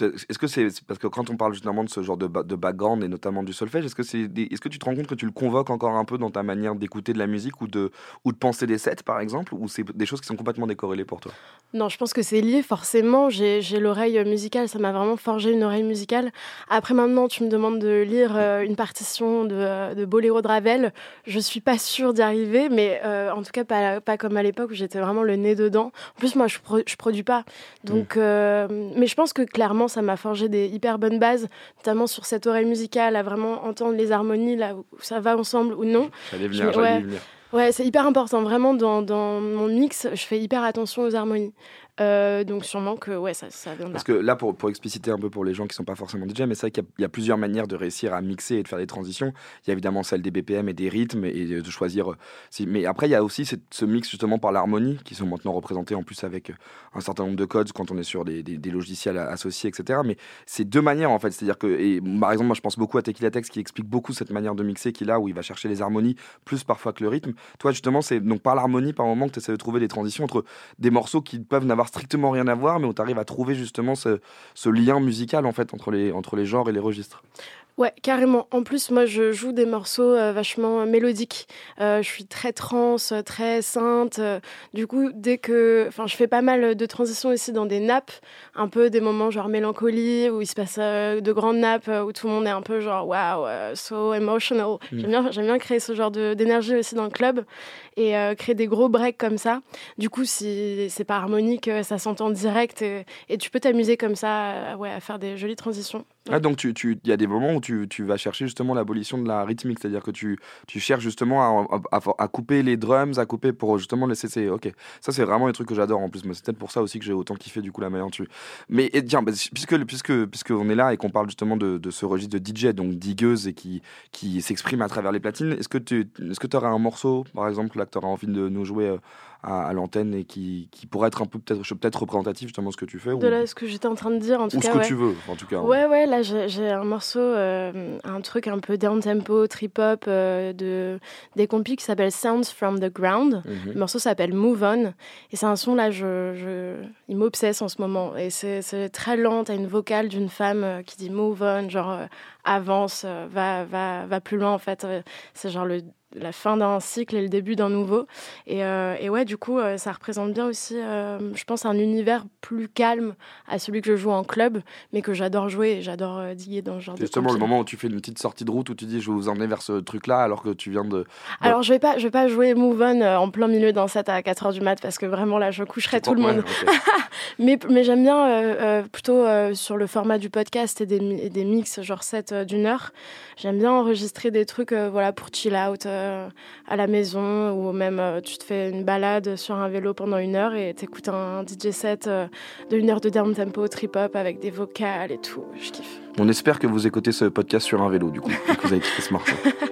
est-ce que c'est parce que quand on parle justement de ce genre de, de background et notamment du solfège, est-ce que c'est, est-ce que tu te rends compte que tu le convoques encore un peu dans ta manière d'écouter de la musique ou de, ou de penser des sets par exemple, ou c'est des choses qui sont complètement décorrélées pour toi? Non, je pense que c'est lié forcément. J'ai j'ai l'oreille musicale, ça m'a vraiment forgé une oreille musicale. Après maintenant, tu me demandes de lire euh, une partition de, euh, de Boléro de Ravel. Je suis pas sûre d'y arriver, mais euh, en tout cas pas, pas comme à l'époque où j'étais vraiment le nez dedans. En plus, moi, je, pro- je produis pas. Donc, euh, mais je pense que clairement, ça m'a forgé des hyper bonnes bases, notamment sur cette oreille musicale, à vraiment entendre les harmonies là où ça va ensemble ou non. J'allais venir, j'allais ouais. venir. Ouais, c'est hyper important. Vraiment, dans, dans mon mix, je fais hyper attention aux harmonies. Euh, donc sûrement que ouais, ça, ça vient de là. Parce que là, pour, pour expliciter un peu pour les gens qui sont pas forcément DJ, mais c'est vrai qu'il y a- il y, a plusieurs manières de réussir à mixer et de faire des transitions. Il y a évidemment celle des BPM et des rythmes et de choisir. euh, Mais après, il y a aussi cette- ce mix justement par l'harmonie qui sont maintenant représentés en plus avec euh, un certain nombre de codes quand on est sur des, des- des logiciels associés, etc. Mais c'est deux manières en fait. C'est-à-dire que, et, par exemple, moi je pense beaucoup à Tequila Tex qui explique beaucoup cette manière de mixer qu'il a où il va chercher les harmonies plus parfois que le rythme. Toi, justement, c'est donc par l'harmonie, par moment que tu essaies de trouver des transitions entre des morceaux qui peuvent n'avoir strictement rien à voir, mais où tu arrives à trouver justement ce, ce lien musical en fait entre les, entre les genres et les registres. Ouais, carrément. En plus, moi, je joue des morceaux euh, vachement mélodiques. Euh, je suis très trance, très sainte. Euh, du coup, dès que, enfin, je fais pas mal de transitions aussi dans des nappes, un peu des moments genre mélancolie où il se passe euh, de grandes nappes euh, où tout le monde est un peu genre waouh, euh, so emotional. Mm. J'aime bien, j'aime bien créer ce genre d'énergie aussi dans le club et euh, créer des gros breaks comme ça. Du coup, si c'est pas harmonique, euh, ça s'entend direct et, et tu peux t'amuser comme ça, euh, ouais, à faire des jolies transitions. Ah, donc tu, tu, il y a des moments où tu, tu vas chercher justement l'abolition de la rythmique, c'est-à-dire que tu, tu cherches justement à, à, couper les drums, à couper pour justement laisser ces... Ok, ça c'est vraiment un truc que j'adore en plus, mais c'est peut-être pour ça aussi que j'ai autant kiffé du coup la manière tu... Mais et, tiens, bah, puisque, puisque, puisque on est là et qu'on parle justement de, de ce registre de DJ, donc digueuse et qui, qui s'exprime à travers les platines, est-ce que tu est-ce que aurais un morceau par exemple là que tu auras envie de nous jouer euh, à, à l'antenne et qui, qui pourrait être un peu peut-être peut-être représentatif justement de ce que tu fais De ou, là, ce que j'étais en train de dire, en tout ou cas. ce que ouais. tu veux en tout cas. Ouais, ouais, là j'ai un morceau, euh, un truc un peu down tempo, trip hop euh, de des compis qui s'appelle Sounds from the Ground. Mhm. Le morceau s'appelle Move On et c'est un son là, je, je il m'obsesse en ce moment et c'est c'est très lent. T'as une vocale d'une femme euh, qui dit Move On, genre avance, va va va plus loin en fait. C'est genre le la fin d'un cycle et le début d'un nouveau. Et, euh, et ouais, du coup, euh, ça représente bien aussi, euh, je pense, un univers plus calme à celui que je joue en club, mais que j'adore jouer et j'adore diguer dans ce genre de justement le moment où tu fais une petite sortie de route où tu dis je vais vous emmener vers ce truc-là alors que tu viens de. Alors, je vais pas, je vais pas jouer Move On en plein milieu d'un set à 4h du mat parce que vraiment là, je coucherai tout le monde. mais mais j'aime bien plutôt sur le format du podcast et des, et des mix, genre set euh, d'une heure. J'aime bien enregistrer des trucs voilà, pour chill out à la maison ou même euh, tu te fais une balade sur un vélo pendant une heure et t'écoutes un DJ set euh, de une heure de down tempo, trip hop avec des vocales et tout. Je kiffe. On espère que vous écoutez ce podcast sur un vélo du coup et que vous avez kiffé ce morceau.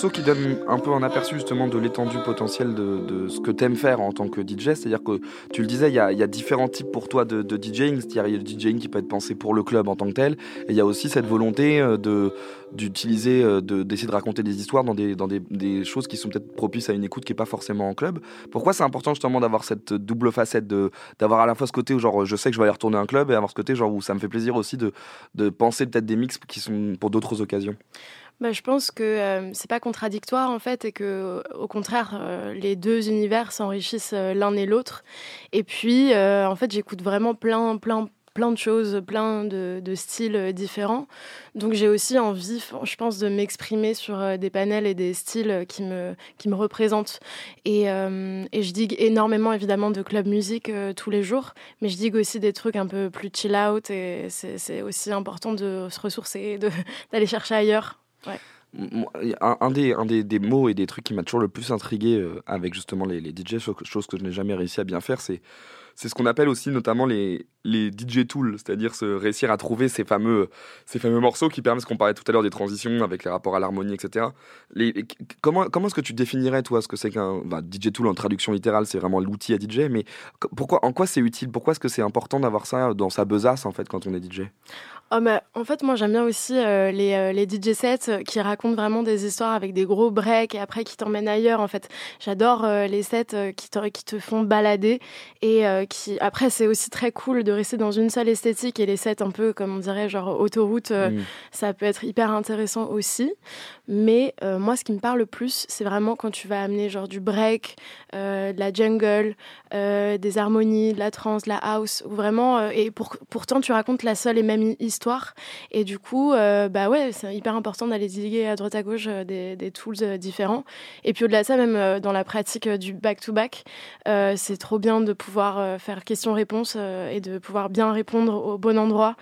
morceau qui donne un peu un aperçu justement de l'étendue potentielle de, ce que t'aimes faire en tant que DJ. C'est-à-dire que tu le disais, il y a, différents types pour toi de, DJing. C'est-à-dire il y a le DJing qui peut être pensé pour le club en tant que tel, et il y a aussi cette volonté euh, de d'utiliser, euh, de- d'essayer de raconter des histoires dans des choses qui sont peut-être propices à une écoute qui est pas forcément en club. Pourquoi c'est important justement d'avoir cette double facette de d'avoir à la fois ce côté où genre je sais que je vais aller retourner un club et avoir ce côté genre où ça me fait plaisir aussi de de penser peut-être des mix qui sont pour d'autres occasions? Bah, je pense que euh, c'est pas contradictoire en fait et que au contraire euh, les deux univers s'enrichissent euh, l'un et l'autre. Et puis euh, en fait j'écoute vraiment plein plein plein de choses, plein de, styles différents. Donc j'ai aussi envie, je pense, de m'exprimer sur des panels et des styles qui me, qui me représentent. Et, je digue énormément évidemment de club musique tous les jours, mais je digue aussi des trucs un peu plus chill out et c'est aussi important de se ressourcer, d'aller chercher ailleurs. Un, des, un des, des mots et des trucs qui m'a toujours le plus intrigué euh, avec justement les, les DJ, chose que- je n'ai jamais réussi à bien faire, c'est c'est ce qu'on appelle aussi notamment les, les DJ tools, c'est-à-dire se réussir à trouver ces fameux, ces fameux morceaux qui permettent, ce qu'on parlait tout à l'heure des transitions avec les rapports à l'harmonie, etc. Comment comment est-ce que tu définirais, toi, ce que c'est qu'un bah, DJ tool en traduction littérale, c'est vraiment l'outil à DJ, mais pourquoi, en quoi c'est utile? Pourquoi est-ce que c'est important d'avoir ça dans sa besace, en fait, quand on est DJ Oh, bah, en fait, moi j'aime bien aussi euh, les, euh, les DJ sets euh, qui racontent vraiment des histoires avec des gros breaks et après qui t'emmènent ailleurs. En fait, j'adore euh, les sets qui, te, qui te font balader et qui. Après, c'est aussi très cool de rester dans une seule esthétique et les sets un peu, comme on dirait, genre autoroute, Mm. ça peut être hyper intéressant aussi. Mais moi, ce qui me parle le plus, c'est vraiment quand tu vas amener genre du break, de la jungle, des harmonies, de la trance, de la house, ou vraiment. et pour, pourtant, tu racontes la seule et même hi- Et du coup, euh, bah ouais, c'est hyper important d'aller diguer à droite à gauche euh, des, des tools euh, différents. Et puis au-delà de ça, même dans la pratique du back-to-back, c'est trop bien de pouvoir faire question-réponse et de pouvoir bien répondre au bon endroit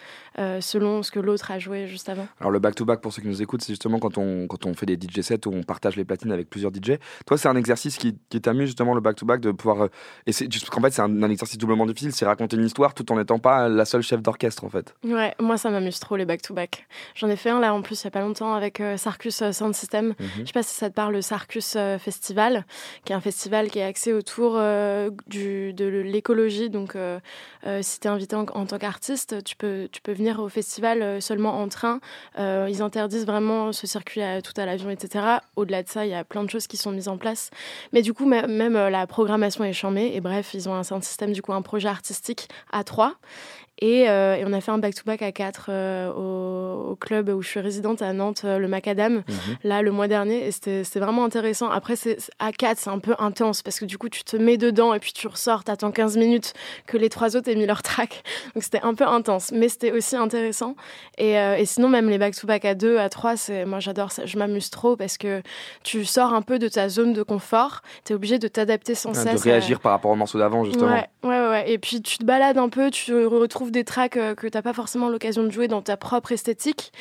selon ce que l'autre a joué juste avant. Alors le back-to-back, pour ceux qui nous écoutent, c'est justement quand on, quand on fait des DJ sets où on partage les platines avec plusieurs DJ. Toi, c'est un exercice qui, qui t'amuse justement le back-to-back de pouvoir... et c'est qu'en fait, c'est un, un exercice doublement difficile, c'est raconter une histoire tout en n'étant pas la seule chef d'orchestre en fait. Ouais, moi ça m'amuse trop les back-to-back. J'en ai fait un là en plus il y a pas longtemps avec euh, Sarcus euh, Sound System. Je sais pas si ça te parle, le Sarcus euh, Festival, qui est un festival qui est axé autour euh, du, de l'écologie. Donc si tu es invité en, en tant qu'artiste, tu peux, tu peux venir au festival seulement en train. Ils interdisent vraiment ce circuit à, tout à l'avion, etc. Au-delà de ça, il y a plein de choses qui sont mises en place. Mais du coup, mê- même la programmation est charmée. Et bref, ils ont un sound system, du coup, un projet artistique à trois. Et, euh, et on a fait un back-to-back à quatre euh, au, au club où je suis résidente à Nantes, euh, le Macadam, là le mois dernier. Et c'était vraiment intéressant. Après, c'est c'est- à quatre, c'est un peu intense parce que du coup, tu te mets dedans et puis tu ressors, t'attends 15 minutes que les trois autres aient mis leur track. Donc c'était un peu intense, mais c'était aussi intéressant. Et, et sinon, même les back-to-back à deux, à trois, c'est moi j'adore ça. Je m'amuse trop parce que tu sors un peu de ta zone de confort. Tu es obligé de t'adapter sans Ah, cesse. de réagir par rapport au morceau d'avant justement. Ouais, ouais, ouais, ouais. Et puis tu te balades un peu, tu retrouves des tracks euh, que t'as pas forcément l'occasion de jouer dans ta propre esthétique.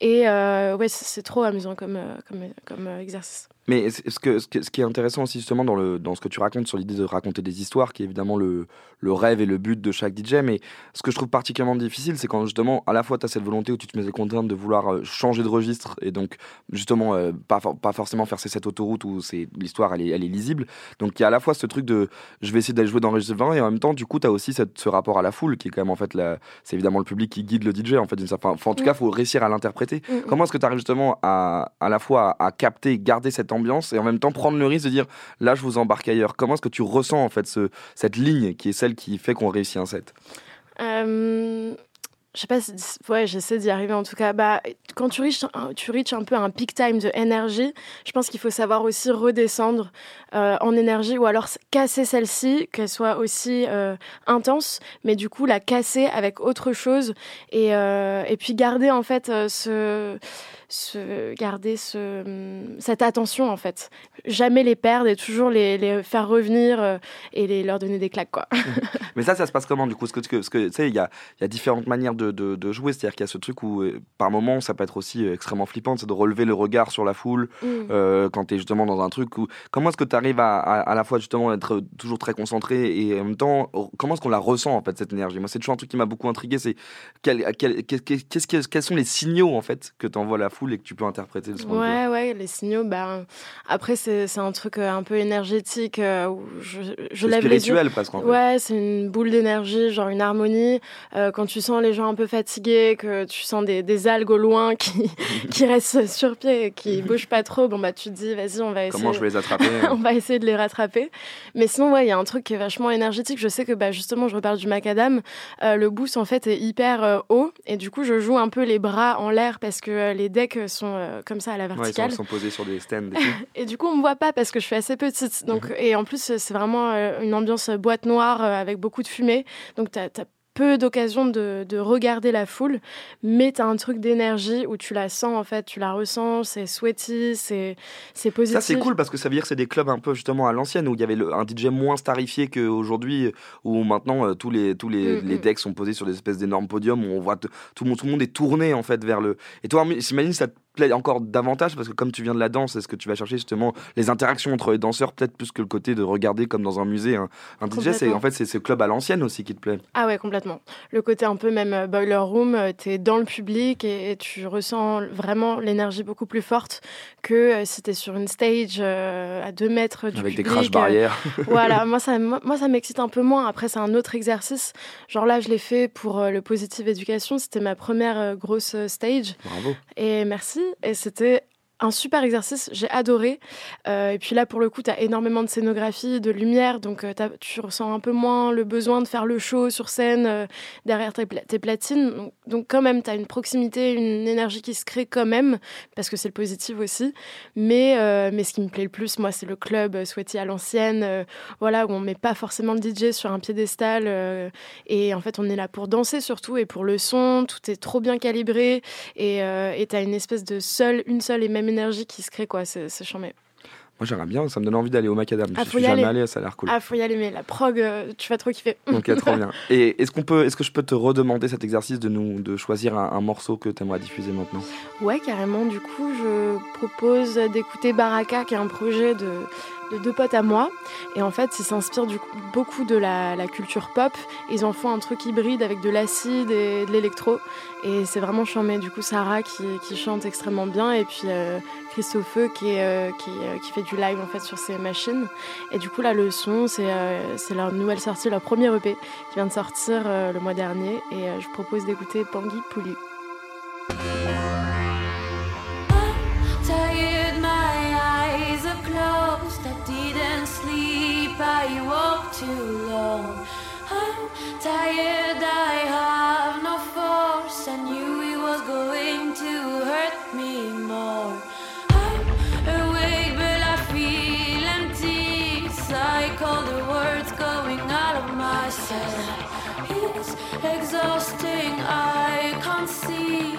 Et euh, ouais, c'est trop amusant comme, euh, comme, comme exercice. Mais ce ce que, ce que- ce qui est intéressant aussi justement dans, le, dans ce que tu racontes sur l'idée de raconter des histoires, qui est évidemment le, le rêve et le but de chaque DJ, mais ce que je trouve particulièrement difficile, c'est quand justement à la fois tu as cette volonté où tu te mets des contraintes de vouloir euh, changer de registre et donc justement euh, pas, for- pas forcément faire ces cette autoroute où l'histoire elle est, elle est lisible. Donc il y a à la fois ce truc de je vais essayer d'aller jouer dans le registre 20 et en même temps du coup tu as aussi cette, ce rapport à la foule qui est quand même en fait c'est évidemment le public qui guide le DJ en fait d'une certaine enfin, en tout cas faut réussir à l'interpréter. Mm, mm. Comment est-ce que tu arrives justement à, à la fois à, à capter, garder cette ambiance et en même temps prendre le risque de dire là je vous embarque ailleurs Comment est-ce que tu ressens en fait ce, cette ligne qui est celle qui fait qu'on réussit un set? Euh, je sais pas si, ouais, j'essaie d'y arriver en tout cas. Bah, quand tu reaches, tu reaches un peu un peak time de énergie, je pense qu'il faut savoir aussi redescendre euh, en énergie ou alors casser celle-ci, qu'elle soit aussi euh, intense, mais du coup la casser avec autre chose et, et puis garder en fait ce, garder ce, hum, cette attention en fait. Jamais les perdre et toujours les, les faire revenir euh, et les, leur donner des claques quoi. Mais ça, ça se passe comment du coup? Parce que, parce que tu sais, il y a, y a différentes manières de, de, de jouer. C'est-à-dire qu'il y a ce truc où, euh, par moment, ça peut être aussi euh, extrêmement flippant, c'est de relever le regard sur la foule Mm. euh, quand tu es justement dans un truc où. Comment est-ce que tu arrives à, à, à la fois justement être toujours très concentré et en même temps, comment est-ce qu'on la ressent en fait, cette énergie? Moi, c'est toujours un truc qui m'a beaucoup intrigué c'est quel, quel- qu'est-ce que- quels sont les signaux en fait que t'envoie la, foule et que tu peux interpréter le son. de Ouais, ouais, les signaux, bah, après, c'est un truc euh, un peu énergétique euh, où je, je les spirituel, parce qu'en fait. Ouais, c'est une boule d'énergie, genre une harmonie. Euh, quand tu sens les gens un peu fatigués, que tu sens des, des algues au loin qui, qui restent sur pied et qui bougent pas trop, bon, bah, tu te dis, vas-y, on va essayer. Comment je vais les attraper On va essayer de les rattraper. Mais sinon, ouais, il y a un truc qui est vachement énergétique. Je sais que, bah, justement, je reparle du macadam. Euh, le boost, en fait, est hyper haut. Et du coup, je joue un peu les bras en l'air parce que les decks sont euh, comme ça à la Ouais, ils sont, verticale. posés sur des stands. et du coup, on me voit pas parce que je suis assez petite. Mhm. Donc, et en plus, c'est vraiment euh, une ambiance boîte noire euh, avec beaucoup de fumée. Donc, tu as, peu d'occasions de, de regarder la foule, mais tu as un truc d'énergie où tu la sens, en fait, tu la ressens, c'est sweaty, c'est c'est positif. Ça c'est cool parce que ça veut dire que c'est des clubs un peu justement à l'ancienne où il y avait le- un DJ moins starifié qu'aujourd'hui où maintenant euh, tous les tous les, Mm, les mm. decks sont posés sur des espèces d'énormes podiums où on voit tout le monde tout le monde est tourné en fait vers le et toi j'imagine ça plaît encore davantage parce que comme tu viens de la danse est-ce que tu vas chercher justement les interactions entre les danseurs peut-être plus que le côté de regarder comme dans un musée un, un DJ c'est en fait c'est ce club à l'ancienne aussi qui te plaît Ah ouais, complètement. Le côté un peu même euh, boiler room, tu es dans le public et, et tu ressens vraiment l'énergie beaucoup plus forte que euh, si tu es sur une stage euh, à deux mètres du Avec des crash euh, barrières. voilà, moi ça, moi, ça m'excite un peu moins. Après, c'est un autre exercice. Genre là, je l'ai fait pour euh, le Positive Education. C'était ma première euh, grosse euh, stage. bravo Et merci. Et c'était un super exercice, j'ai adoré. Euh, et puis là, pour le coup, tu as énormément de scénographie, de lumière, donc euh, tu ressens un peu moins le besoin de faire le show sur scène euh, derrière tes, pla- tes platines. Donc, quand même, tu as une proximité, une énergie qui se crée quand même, parce que c'est le positif aussi. Mais, mais ce qui me plaît le plus, moi, c'est le club Sweaty à l'ancienne, voilà, où on met pas forcément le DJ sur un piédestal. et en fait, on est là pour danser surtout, et pour le son, tout est trop bien calibré. Et tu as une espèce de seule, une seule et même énergie qui se crée, quoi. C'est charmé. moi j'aimerais bien ça me donne envie d'aller au macadam Ah, je suis y jamais aller. allé ça a l'air cool Ah, faut y aller, mais la prog, euh, tu vas trop kiffer. Ok, trop bien. Et est-ce qu'on peut, est-ce que je peux te redemander cet exercice de nous, de choisir un, un morceau que tu aimerais diffuser maintenant? Ouais, carrément. Du coup, je propose d'écouter Baraka, qui est un projet de, de deux potes à moi. Et en fait, ils s'inspirent beaucoup de la, la culture pop. Ils en font un truc hybride avec de l'acide et de l'électro. Et c'est vraiment charmé. Du coup, Sarah qui, chante extrêmement bien. Et puis euh, Christophe euh, euh, qui fait du live en fait sur ses machines. Et du coup, là, le son, c'est leur nouvelle sortie, leur premier EP qui vient de sortir le mois dernier. Et je propose d'écouter Pangui Poulu. Woke too long. I'm tired, I have no force. I knew it was going to hurt me more. I'm awake, but I feel empty. Cycle the words going out of myself. It's exhausting, I can't see.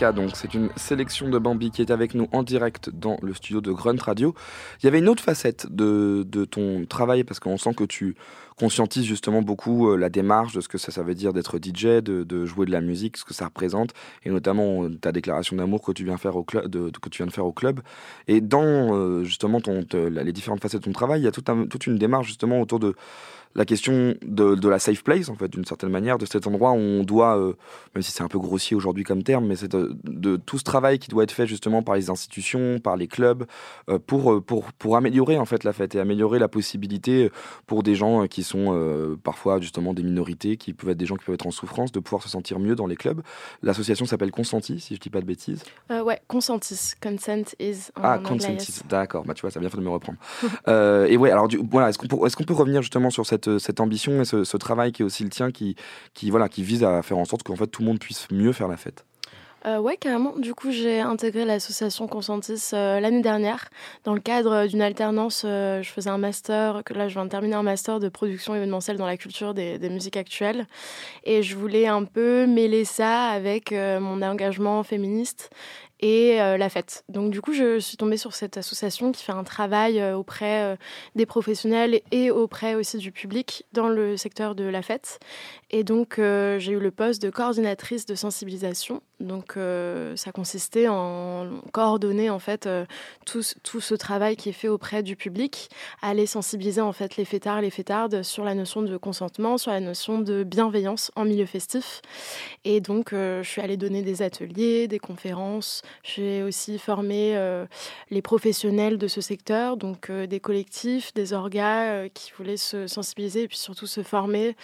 Donc c'est une sélection de Bambi qui est avec nous en direct dans le studio de Grunt Radio. Il y avait une autre facette de, ton travail parce qu'on sent que tu conscientises justement beaucoup euh, la démarche de ce que ça, ça veut dire d'être DJ, de, jouer de la musique, ce que ça représente, et notamment euh, ta déclaration d'amour que tu viens faire au club, de- que tu viens de faire au club. Et dans euh, justement ton, les différentes facettes de ton travail, il y a toute une démarche justement autour de la question de, de la safe place, en fait, d'une certaine manière, de cet endroit où on doit, euh, même si c'est un peu grossier aujourd'hui comme terme, mais c'est de, de tout ce travail qui doit être fait justement par les institutions, par les clubs, euh, pour, euh, pour, pour améliorer en fait la fête et améliorer la possibilité pour des gens qui sont euh, parfois justement des minorités, qui peuvent être des gens qui peuvent être en souffrance, de pouvoir se sentir mieux dans les clubs. L'association s'appelle Consenti, si je dis pas de bêtises. Ouais, consentis. Consent is. en Ah, Consentis, d'accord, bah, tu vois, ça fait de me reprendre. Et ouais, alors du, voilà, est-ce qu'on peut, est-ce qu'on peut revenir justement sur cette, cette ambition et ce, travail qui est aussi le tien, qui, voilà, qui vise à faire en sorte qu'en fait tout le monde puisse mieux faire la fête Euh, ouais, carrément. Du coup, j'ai intégré l'association Consentis euh, l'année dernière dans le cadre d'une alternance. euh, je faisais un master, que là, je viens de terminer un master de production événementielle dans la culture des, musiques actuelles. Et je voulais un peu mêler ça avec euh, mon engagement féministe et euh, la fête. Donc du coup, je suis tombée sur cette association qui fait un travail euh, auprès euh, des professionnels et auprès aussi du public dans le secteur de la fête. Et donc, euh, j'ai eu le poste de coordinatrice de sensibilisation. Donc, euh, ça consistait en coordonner en fait euh, tout, tout ce travail qui est fait auprès du public, aller sensibiliser en fait les fêtards, les fêtardes sur la notion de consentement, sur la notion de bienveillance en milieu festif. Et donc, je suis allée donner des ateliers, des conférences. J'ai aussi formé les professionnels de ce secteur, donc des collectifs, des orgas qui voulaient se sensibiliser et puis surtout se former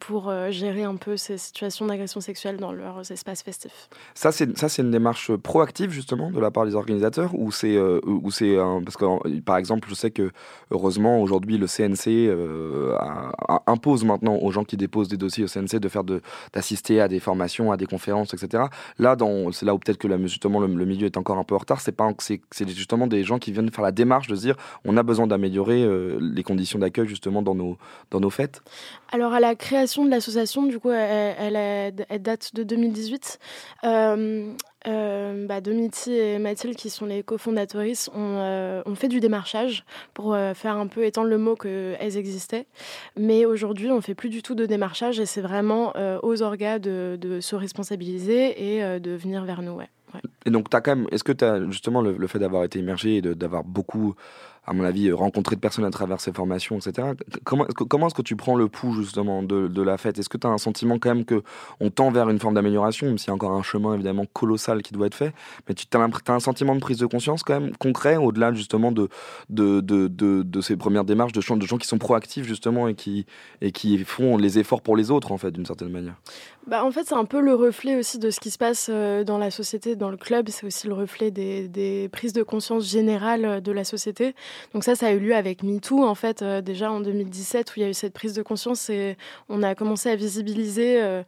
pour euh, gérer un peu ces situations d'agression sexuelle dans leurs espaces festifs. Ça, c'est ça, c'est une démarche proactive justement de la part des organisateurs ou c'est euh, ou c'est parce que euh, par exemple, je sais que heureusement aujourd'hui le CNC euh, a- a- impose maintenant aux gens qui déposent des dossiers au CNC de faire de d'assister à des formations, à des conférences, etc. Là, dans c'est là où peut-être que la, justement le, le milieu est encore un peu en retard. C'est pas c'est c'est justement des gens qui viennent faire la démarche de se dire on a besoin d'améliorer euh, les conditions d'accueil justement dans nos dans nos fêtes. Alors, à la création de l'association, du coup, elle, date de 2018. Euh, euh, bah, Domiti et Mathilde, qui sont les cofondatrices, ont, euh, fait du démarchage pour euh, faire un peu étendre le mot qu'elles existaient. Mais aujourd'hui, on fait plus du tout de démarchage et c'est vraiment aux orgas de, se responsabiliser et de venir vers nous. Et donc, as quand même, est-ce que tu as justement le, fait d'avoir été immergé et d'avoir beaucoup à mon avis, rencontrer de personnes à travers ces formations, etc. Comment, comment est-ce que tu prends le pouls justement de, la fête? Est-ce que tu as un sentiment quand même que on tend vers une forme d'amélioration, même s'il y a encore un chemin évidemment colossal qui doit être fait, mais tu as, un sentiment de prise de conscience quand même concret au-delà justement de, de, de, de, ces premières démarches de gens, de gens qui sont proactifs justement et qui, et qui font les efforts pour les autres en fait d'une certaine manière? Bah, en fait, c'est un peu le reflet aussi de ce qui se passe euh, dans la société, dans le club. C'est aussi le reflet des, des, prises de conscience générales euh, de la société. Donc ça, ça a eu lieu avec MeToo, en fait, euh, déjà en 2017, où il y a eu cette prise de conscience et on a commencé à visibiliser euh,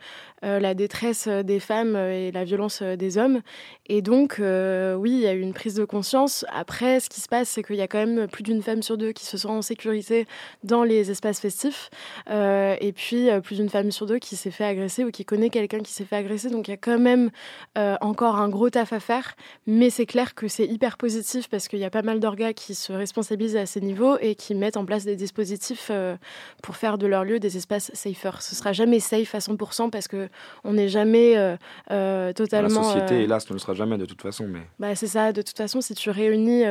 euh, la détresse des femmes et la violence des hommes. Et donc, oui, il y a eu une prise de conscience. Après, ce qui se passe, c'est qu'il y a quand même plus d'une femme sur deux qui se sent en sécurité dans les espaces festifs. Et puis, plus d'une femme sur deux qui s'est fait agresser ou qui connaît quelqu'un qui s'est fait agresser. Donc, il y a quand même encore un gros taf à faire. Mais c'est clair que c'est hyper positif parce qu'il y a pas mal d'orgas qui se responsabilisent à ces niveaux et qui mettent en place des dispositifs euh, pour faire de leur lieu des espaces safer. Ce sera jamais safe à 100% parce que on n'est jamais euh, euh, totalement. La société, hélas, ne le sera jamais de toute façon. Mais... bah, c'est ça, de toute façon, si tu réunis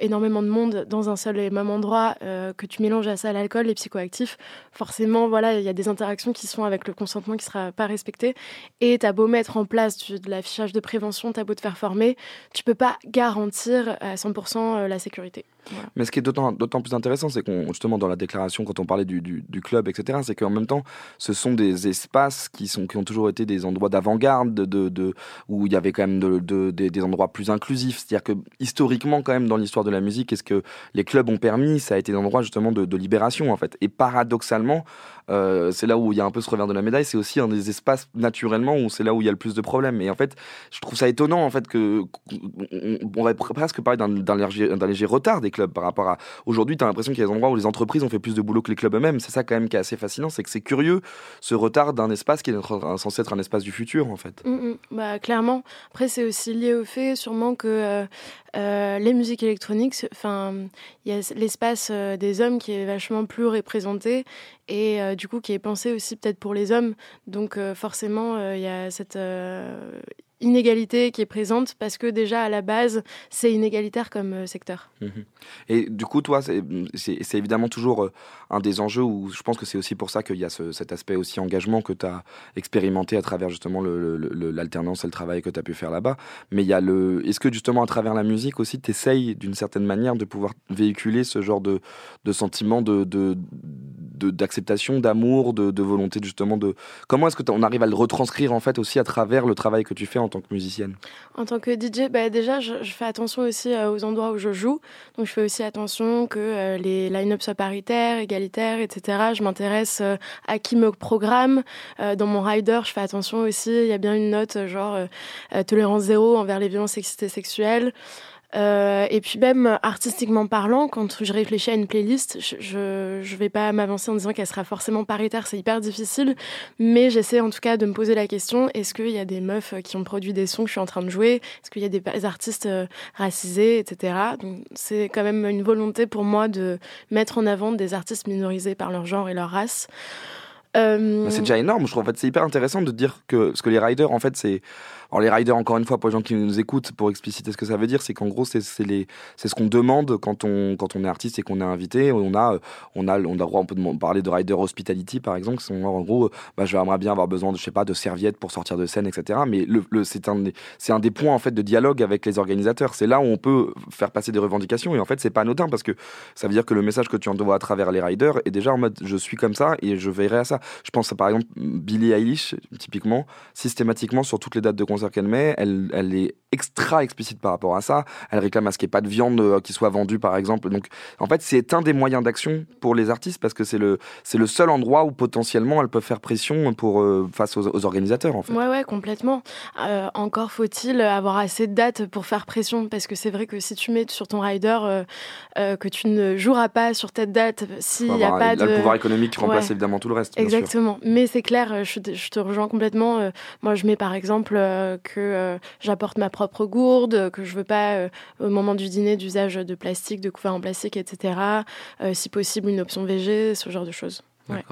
énormément de monde dans un seul et même endroit, que tu mélanges à ça l'alcool, les psychoactifs, forcément, voilà, il y a des interactions qui sont avec le consentement qui ne sera pas respecté. Et tu as beau mettre en place du- de l'affichage de prévention, tu as beau te faire former, tu peux pas garantir à 100% la sécurité. Mais ce qui est d'autant plus intéressant, c'est qu'on justement dans la déclaration, quand on parlait du, du, club, etc., c'est qu'en même temps, ce sont des espaces qui sont qui ont toujours été des endroits d'avant-garde, de, de, où il y avait quand même de, de- des- des endroits plus inclusifs. C'est-à-dire que historiquement, quand même, dans l'histoire de la musique, est-ce que les clubs ont permis Ça a été des endroits justement de, libération, en fait. Et paradoxalement, euh, c'est là où il y a un peu ce revers de la médaille. C'est aussi un des espaces naturellement où c'est là où il y a le plus de problèmes. Et en fait, je trouve ça étonnant en fait que on, pourrait presque parler d'un d'un léger, d'un léger retard des clubs par rapport à aujourd'hui. Tu as l'impression qu'il y a des endroits où les entreprises ont fait plus de boulot que les clubs eux-mêmes. C'est ça quand même qui est assez fascinant, c'est que c'est curieux ce retard d'un espace qui est censé être un espace du futur en fait. Mm, mm. Bah, clairement. Après, c'est aussi lié au fait, sûrement, que euh, euh, les musiques électroniques, enfin, il y a l'espace euh, des hommes qui est vachement plus représenté et du coup qui est pensé aussi peut-être pour les hommes. Donc, forcément, il y a cette inégalité qui est présente parce que déjà à la base, c'est inégalitaire comme euh, secteur. Mhm. Et du coup, toi, c'est évidemment toujours euh, un des enjeux où je pense que c'est aussi pour ça qu'il y a ce- cet aspect aussi engagement que tu as expérimenté à travers justement le- le- le- l'alternance et le travail que tu as pu faire là-bas. Mais il y a le. Est-ce que justement à travers la musique aussi, tu essayes d'une certaine manière de pouvoir véhiculer ce genre de, de sentiment de, de, d'acceptation, d'amour, de, volonté justement de. Comment est-ce que on arrive à le retranscrire en fait aussi à travers le travail que tu fais en tant que musicienne En tant que DJ, bah déjà, je, fais attention aussi euh, aux endroits où je joue. Donc, je fais aussi attention que euh, les line-up soient paritaires, égalitaires, etc. Je m'intéresse euh, à qui me programme. Dans mon rider, je fais attention aussi. Il y a bien une note genre tolérance zéro envers les violences sexistes et sexuelles. Euh, et puis même euh, artistiquement parlant, quand je réfléchis à une playlist, je je vais pas m'avancer en disant qu'elle sera forcément paritaire, c'est hyper difficile, mais j'essaie en tout cas de me poser la question est-ce qu'il y a des meufs euh, qui ont produit des sons que je suis en train de jouer? Est-ce qu'il y a des artistes racisés, etc. Donc c'est quand même une volonté pour moi de mettre en avant des artistes minorisés par leur genre et leur race. Mais C'est déjà énorme, je trouve. En fait, c'est hyper intéressant de dire que parce que les riders, en fait, c'est alors les riders, encore une fois, pour les gens qui nous écoutent, pour expliciter ce que ça veut dire, c'est qu'en gros, c'est ce qu'on demande quand on quand on est artiste et qu'on est invité. On a on a on a droit, on peut parler de rider hospitality par exemple, qui en gros, bah, je vais bien avoir besoin de je sais pas de serviettes pour sortir de scène, etc. Mais le, le c'est un un des points en fait de dialogue avec les organisateurs. C'est là où on peut faire passer des revendications et en fait, c'est pas anodin parce que ça veut dire que le message que tu envoies à travers les riders est déjà en mode je suis comme ça et je veillerai à ça. Je pense à, par exemple Billie Eilish, typiquement, systématiquement sur toutes les dates de concert qu'elle met, elle, elle est extra explicite par rapport à ça. Elle réclame à ce qu'il n'y ait pas de viande euh, qui soit vendue, par exemple. Donc, en fait, c'est un des moyens d'action pour les artistes parce que c'est le, c'est le seul endroit où potentiellement elles peuvent faire pression pour, euh, face aux, aux organisateurs, en fait. Ouais, ouais, complètement. Euh, encore faut-il avoir assez de dates pour faire pression, parce que c'est vrai que si tu mets sur ton rider euh, que tu ne joueras pas sur telle date, s'il n'y a pas de... le pouvoir économique qui remplace Ouais. évidemment tout le reste. bien sûr. Exactement. Mais c'est clair, je te, je te rejoins complètement. Moi, je mets par exemple euh, que euh, j'apporte ma propre gourde, euh, que je veux pas, au moment du dîner, d'usage de plastique, de couverts en plastique, etc. Si possible, une option VG, ce genre de choses. Ouais.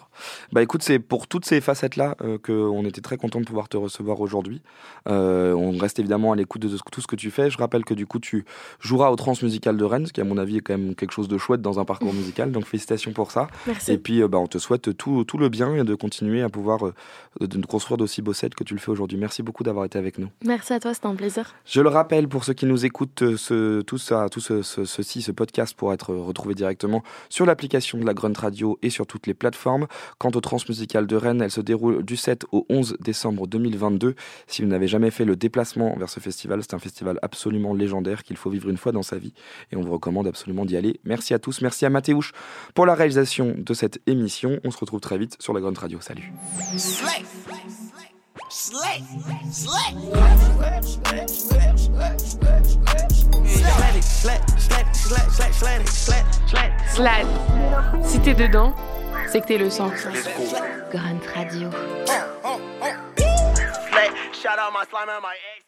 Bah écoute, c'est pour toutes ces facettes-là euh, qu'on était très content de pouvoir te recevoir aujourd'hui. Euh, on reste évidemment à l'écoute de tout ce que tu fais. Je rappelle que du coup, tu joueras au Transmusical de Rennes, ce qui à mon avis est quand même quelque chose de chouette dans un parcours musical. Donc félicitations pour ça. Merci. Et puis, euh, bah, on te souhaite tout, tout le bien et de continuer à pouvoir euh, de construire d'aussi beaux sets que tu le fais aujourd'hui. Merci beaucoup d'avoir été avec nous. Merci à toi, c'était un plaisir. Je le rappelle pour ceux qui nous écoutent, euh, ce, tout ça, tout ce, ce- ceci, ce podcast pourra être retrouvé directement sur l'application de la Grunt Radio et sur toutes les plateformes. Quant au Transmusical de Rennes, elle se déroule du 7 au 11 décembre 2022. Si vous n'avez jamais fait le déplacement vers ce festival, c'est un festival absolument légendaire qu'il faut vivre une fois dans sa vie et on vous recommande absolument d'y aller. Merci à tous, merci à Mathéouche pour la réalisation de cette émission. On se retrouve très vite sur la Grunt Radio. Salut. Slay. Slay. Slay. Slide. Si t'es dedans, c'est que t'es le sang. Grunt Radio. Shout out my slime and my ex.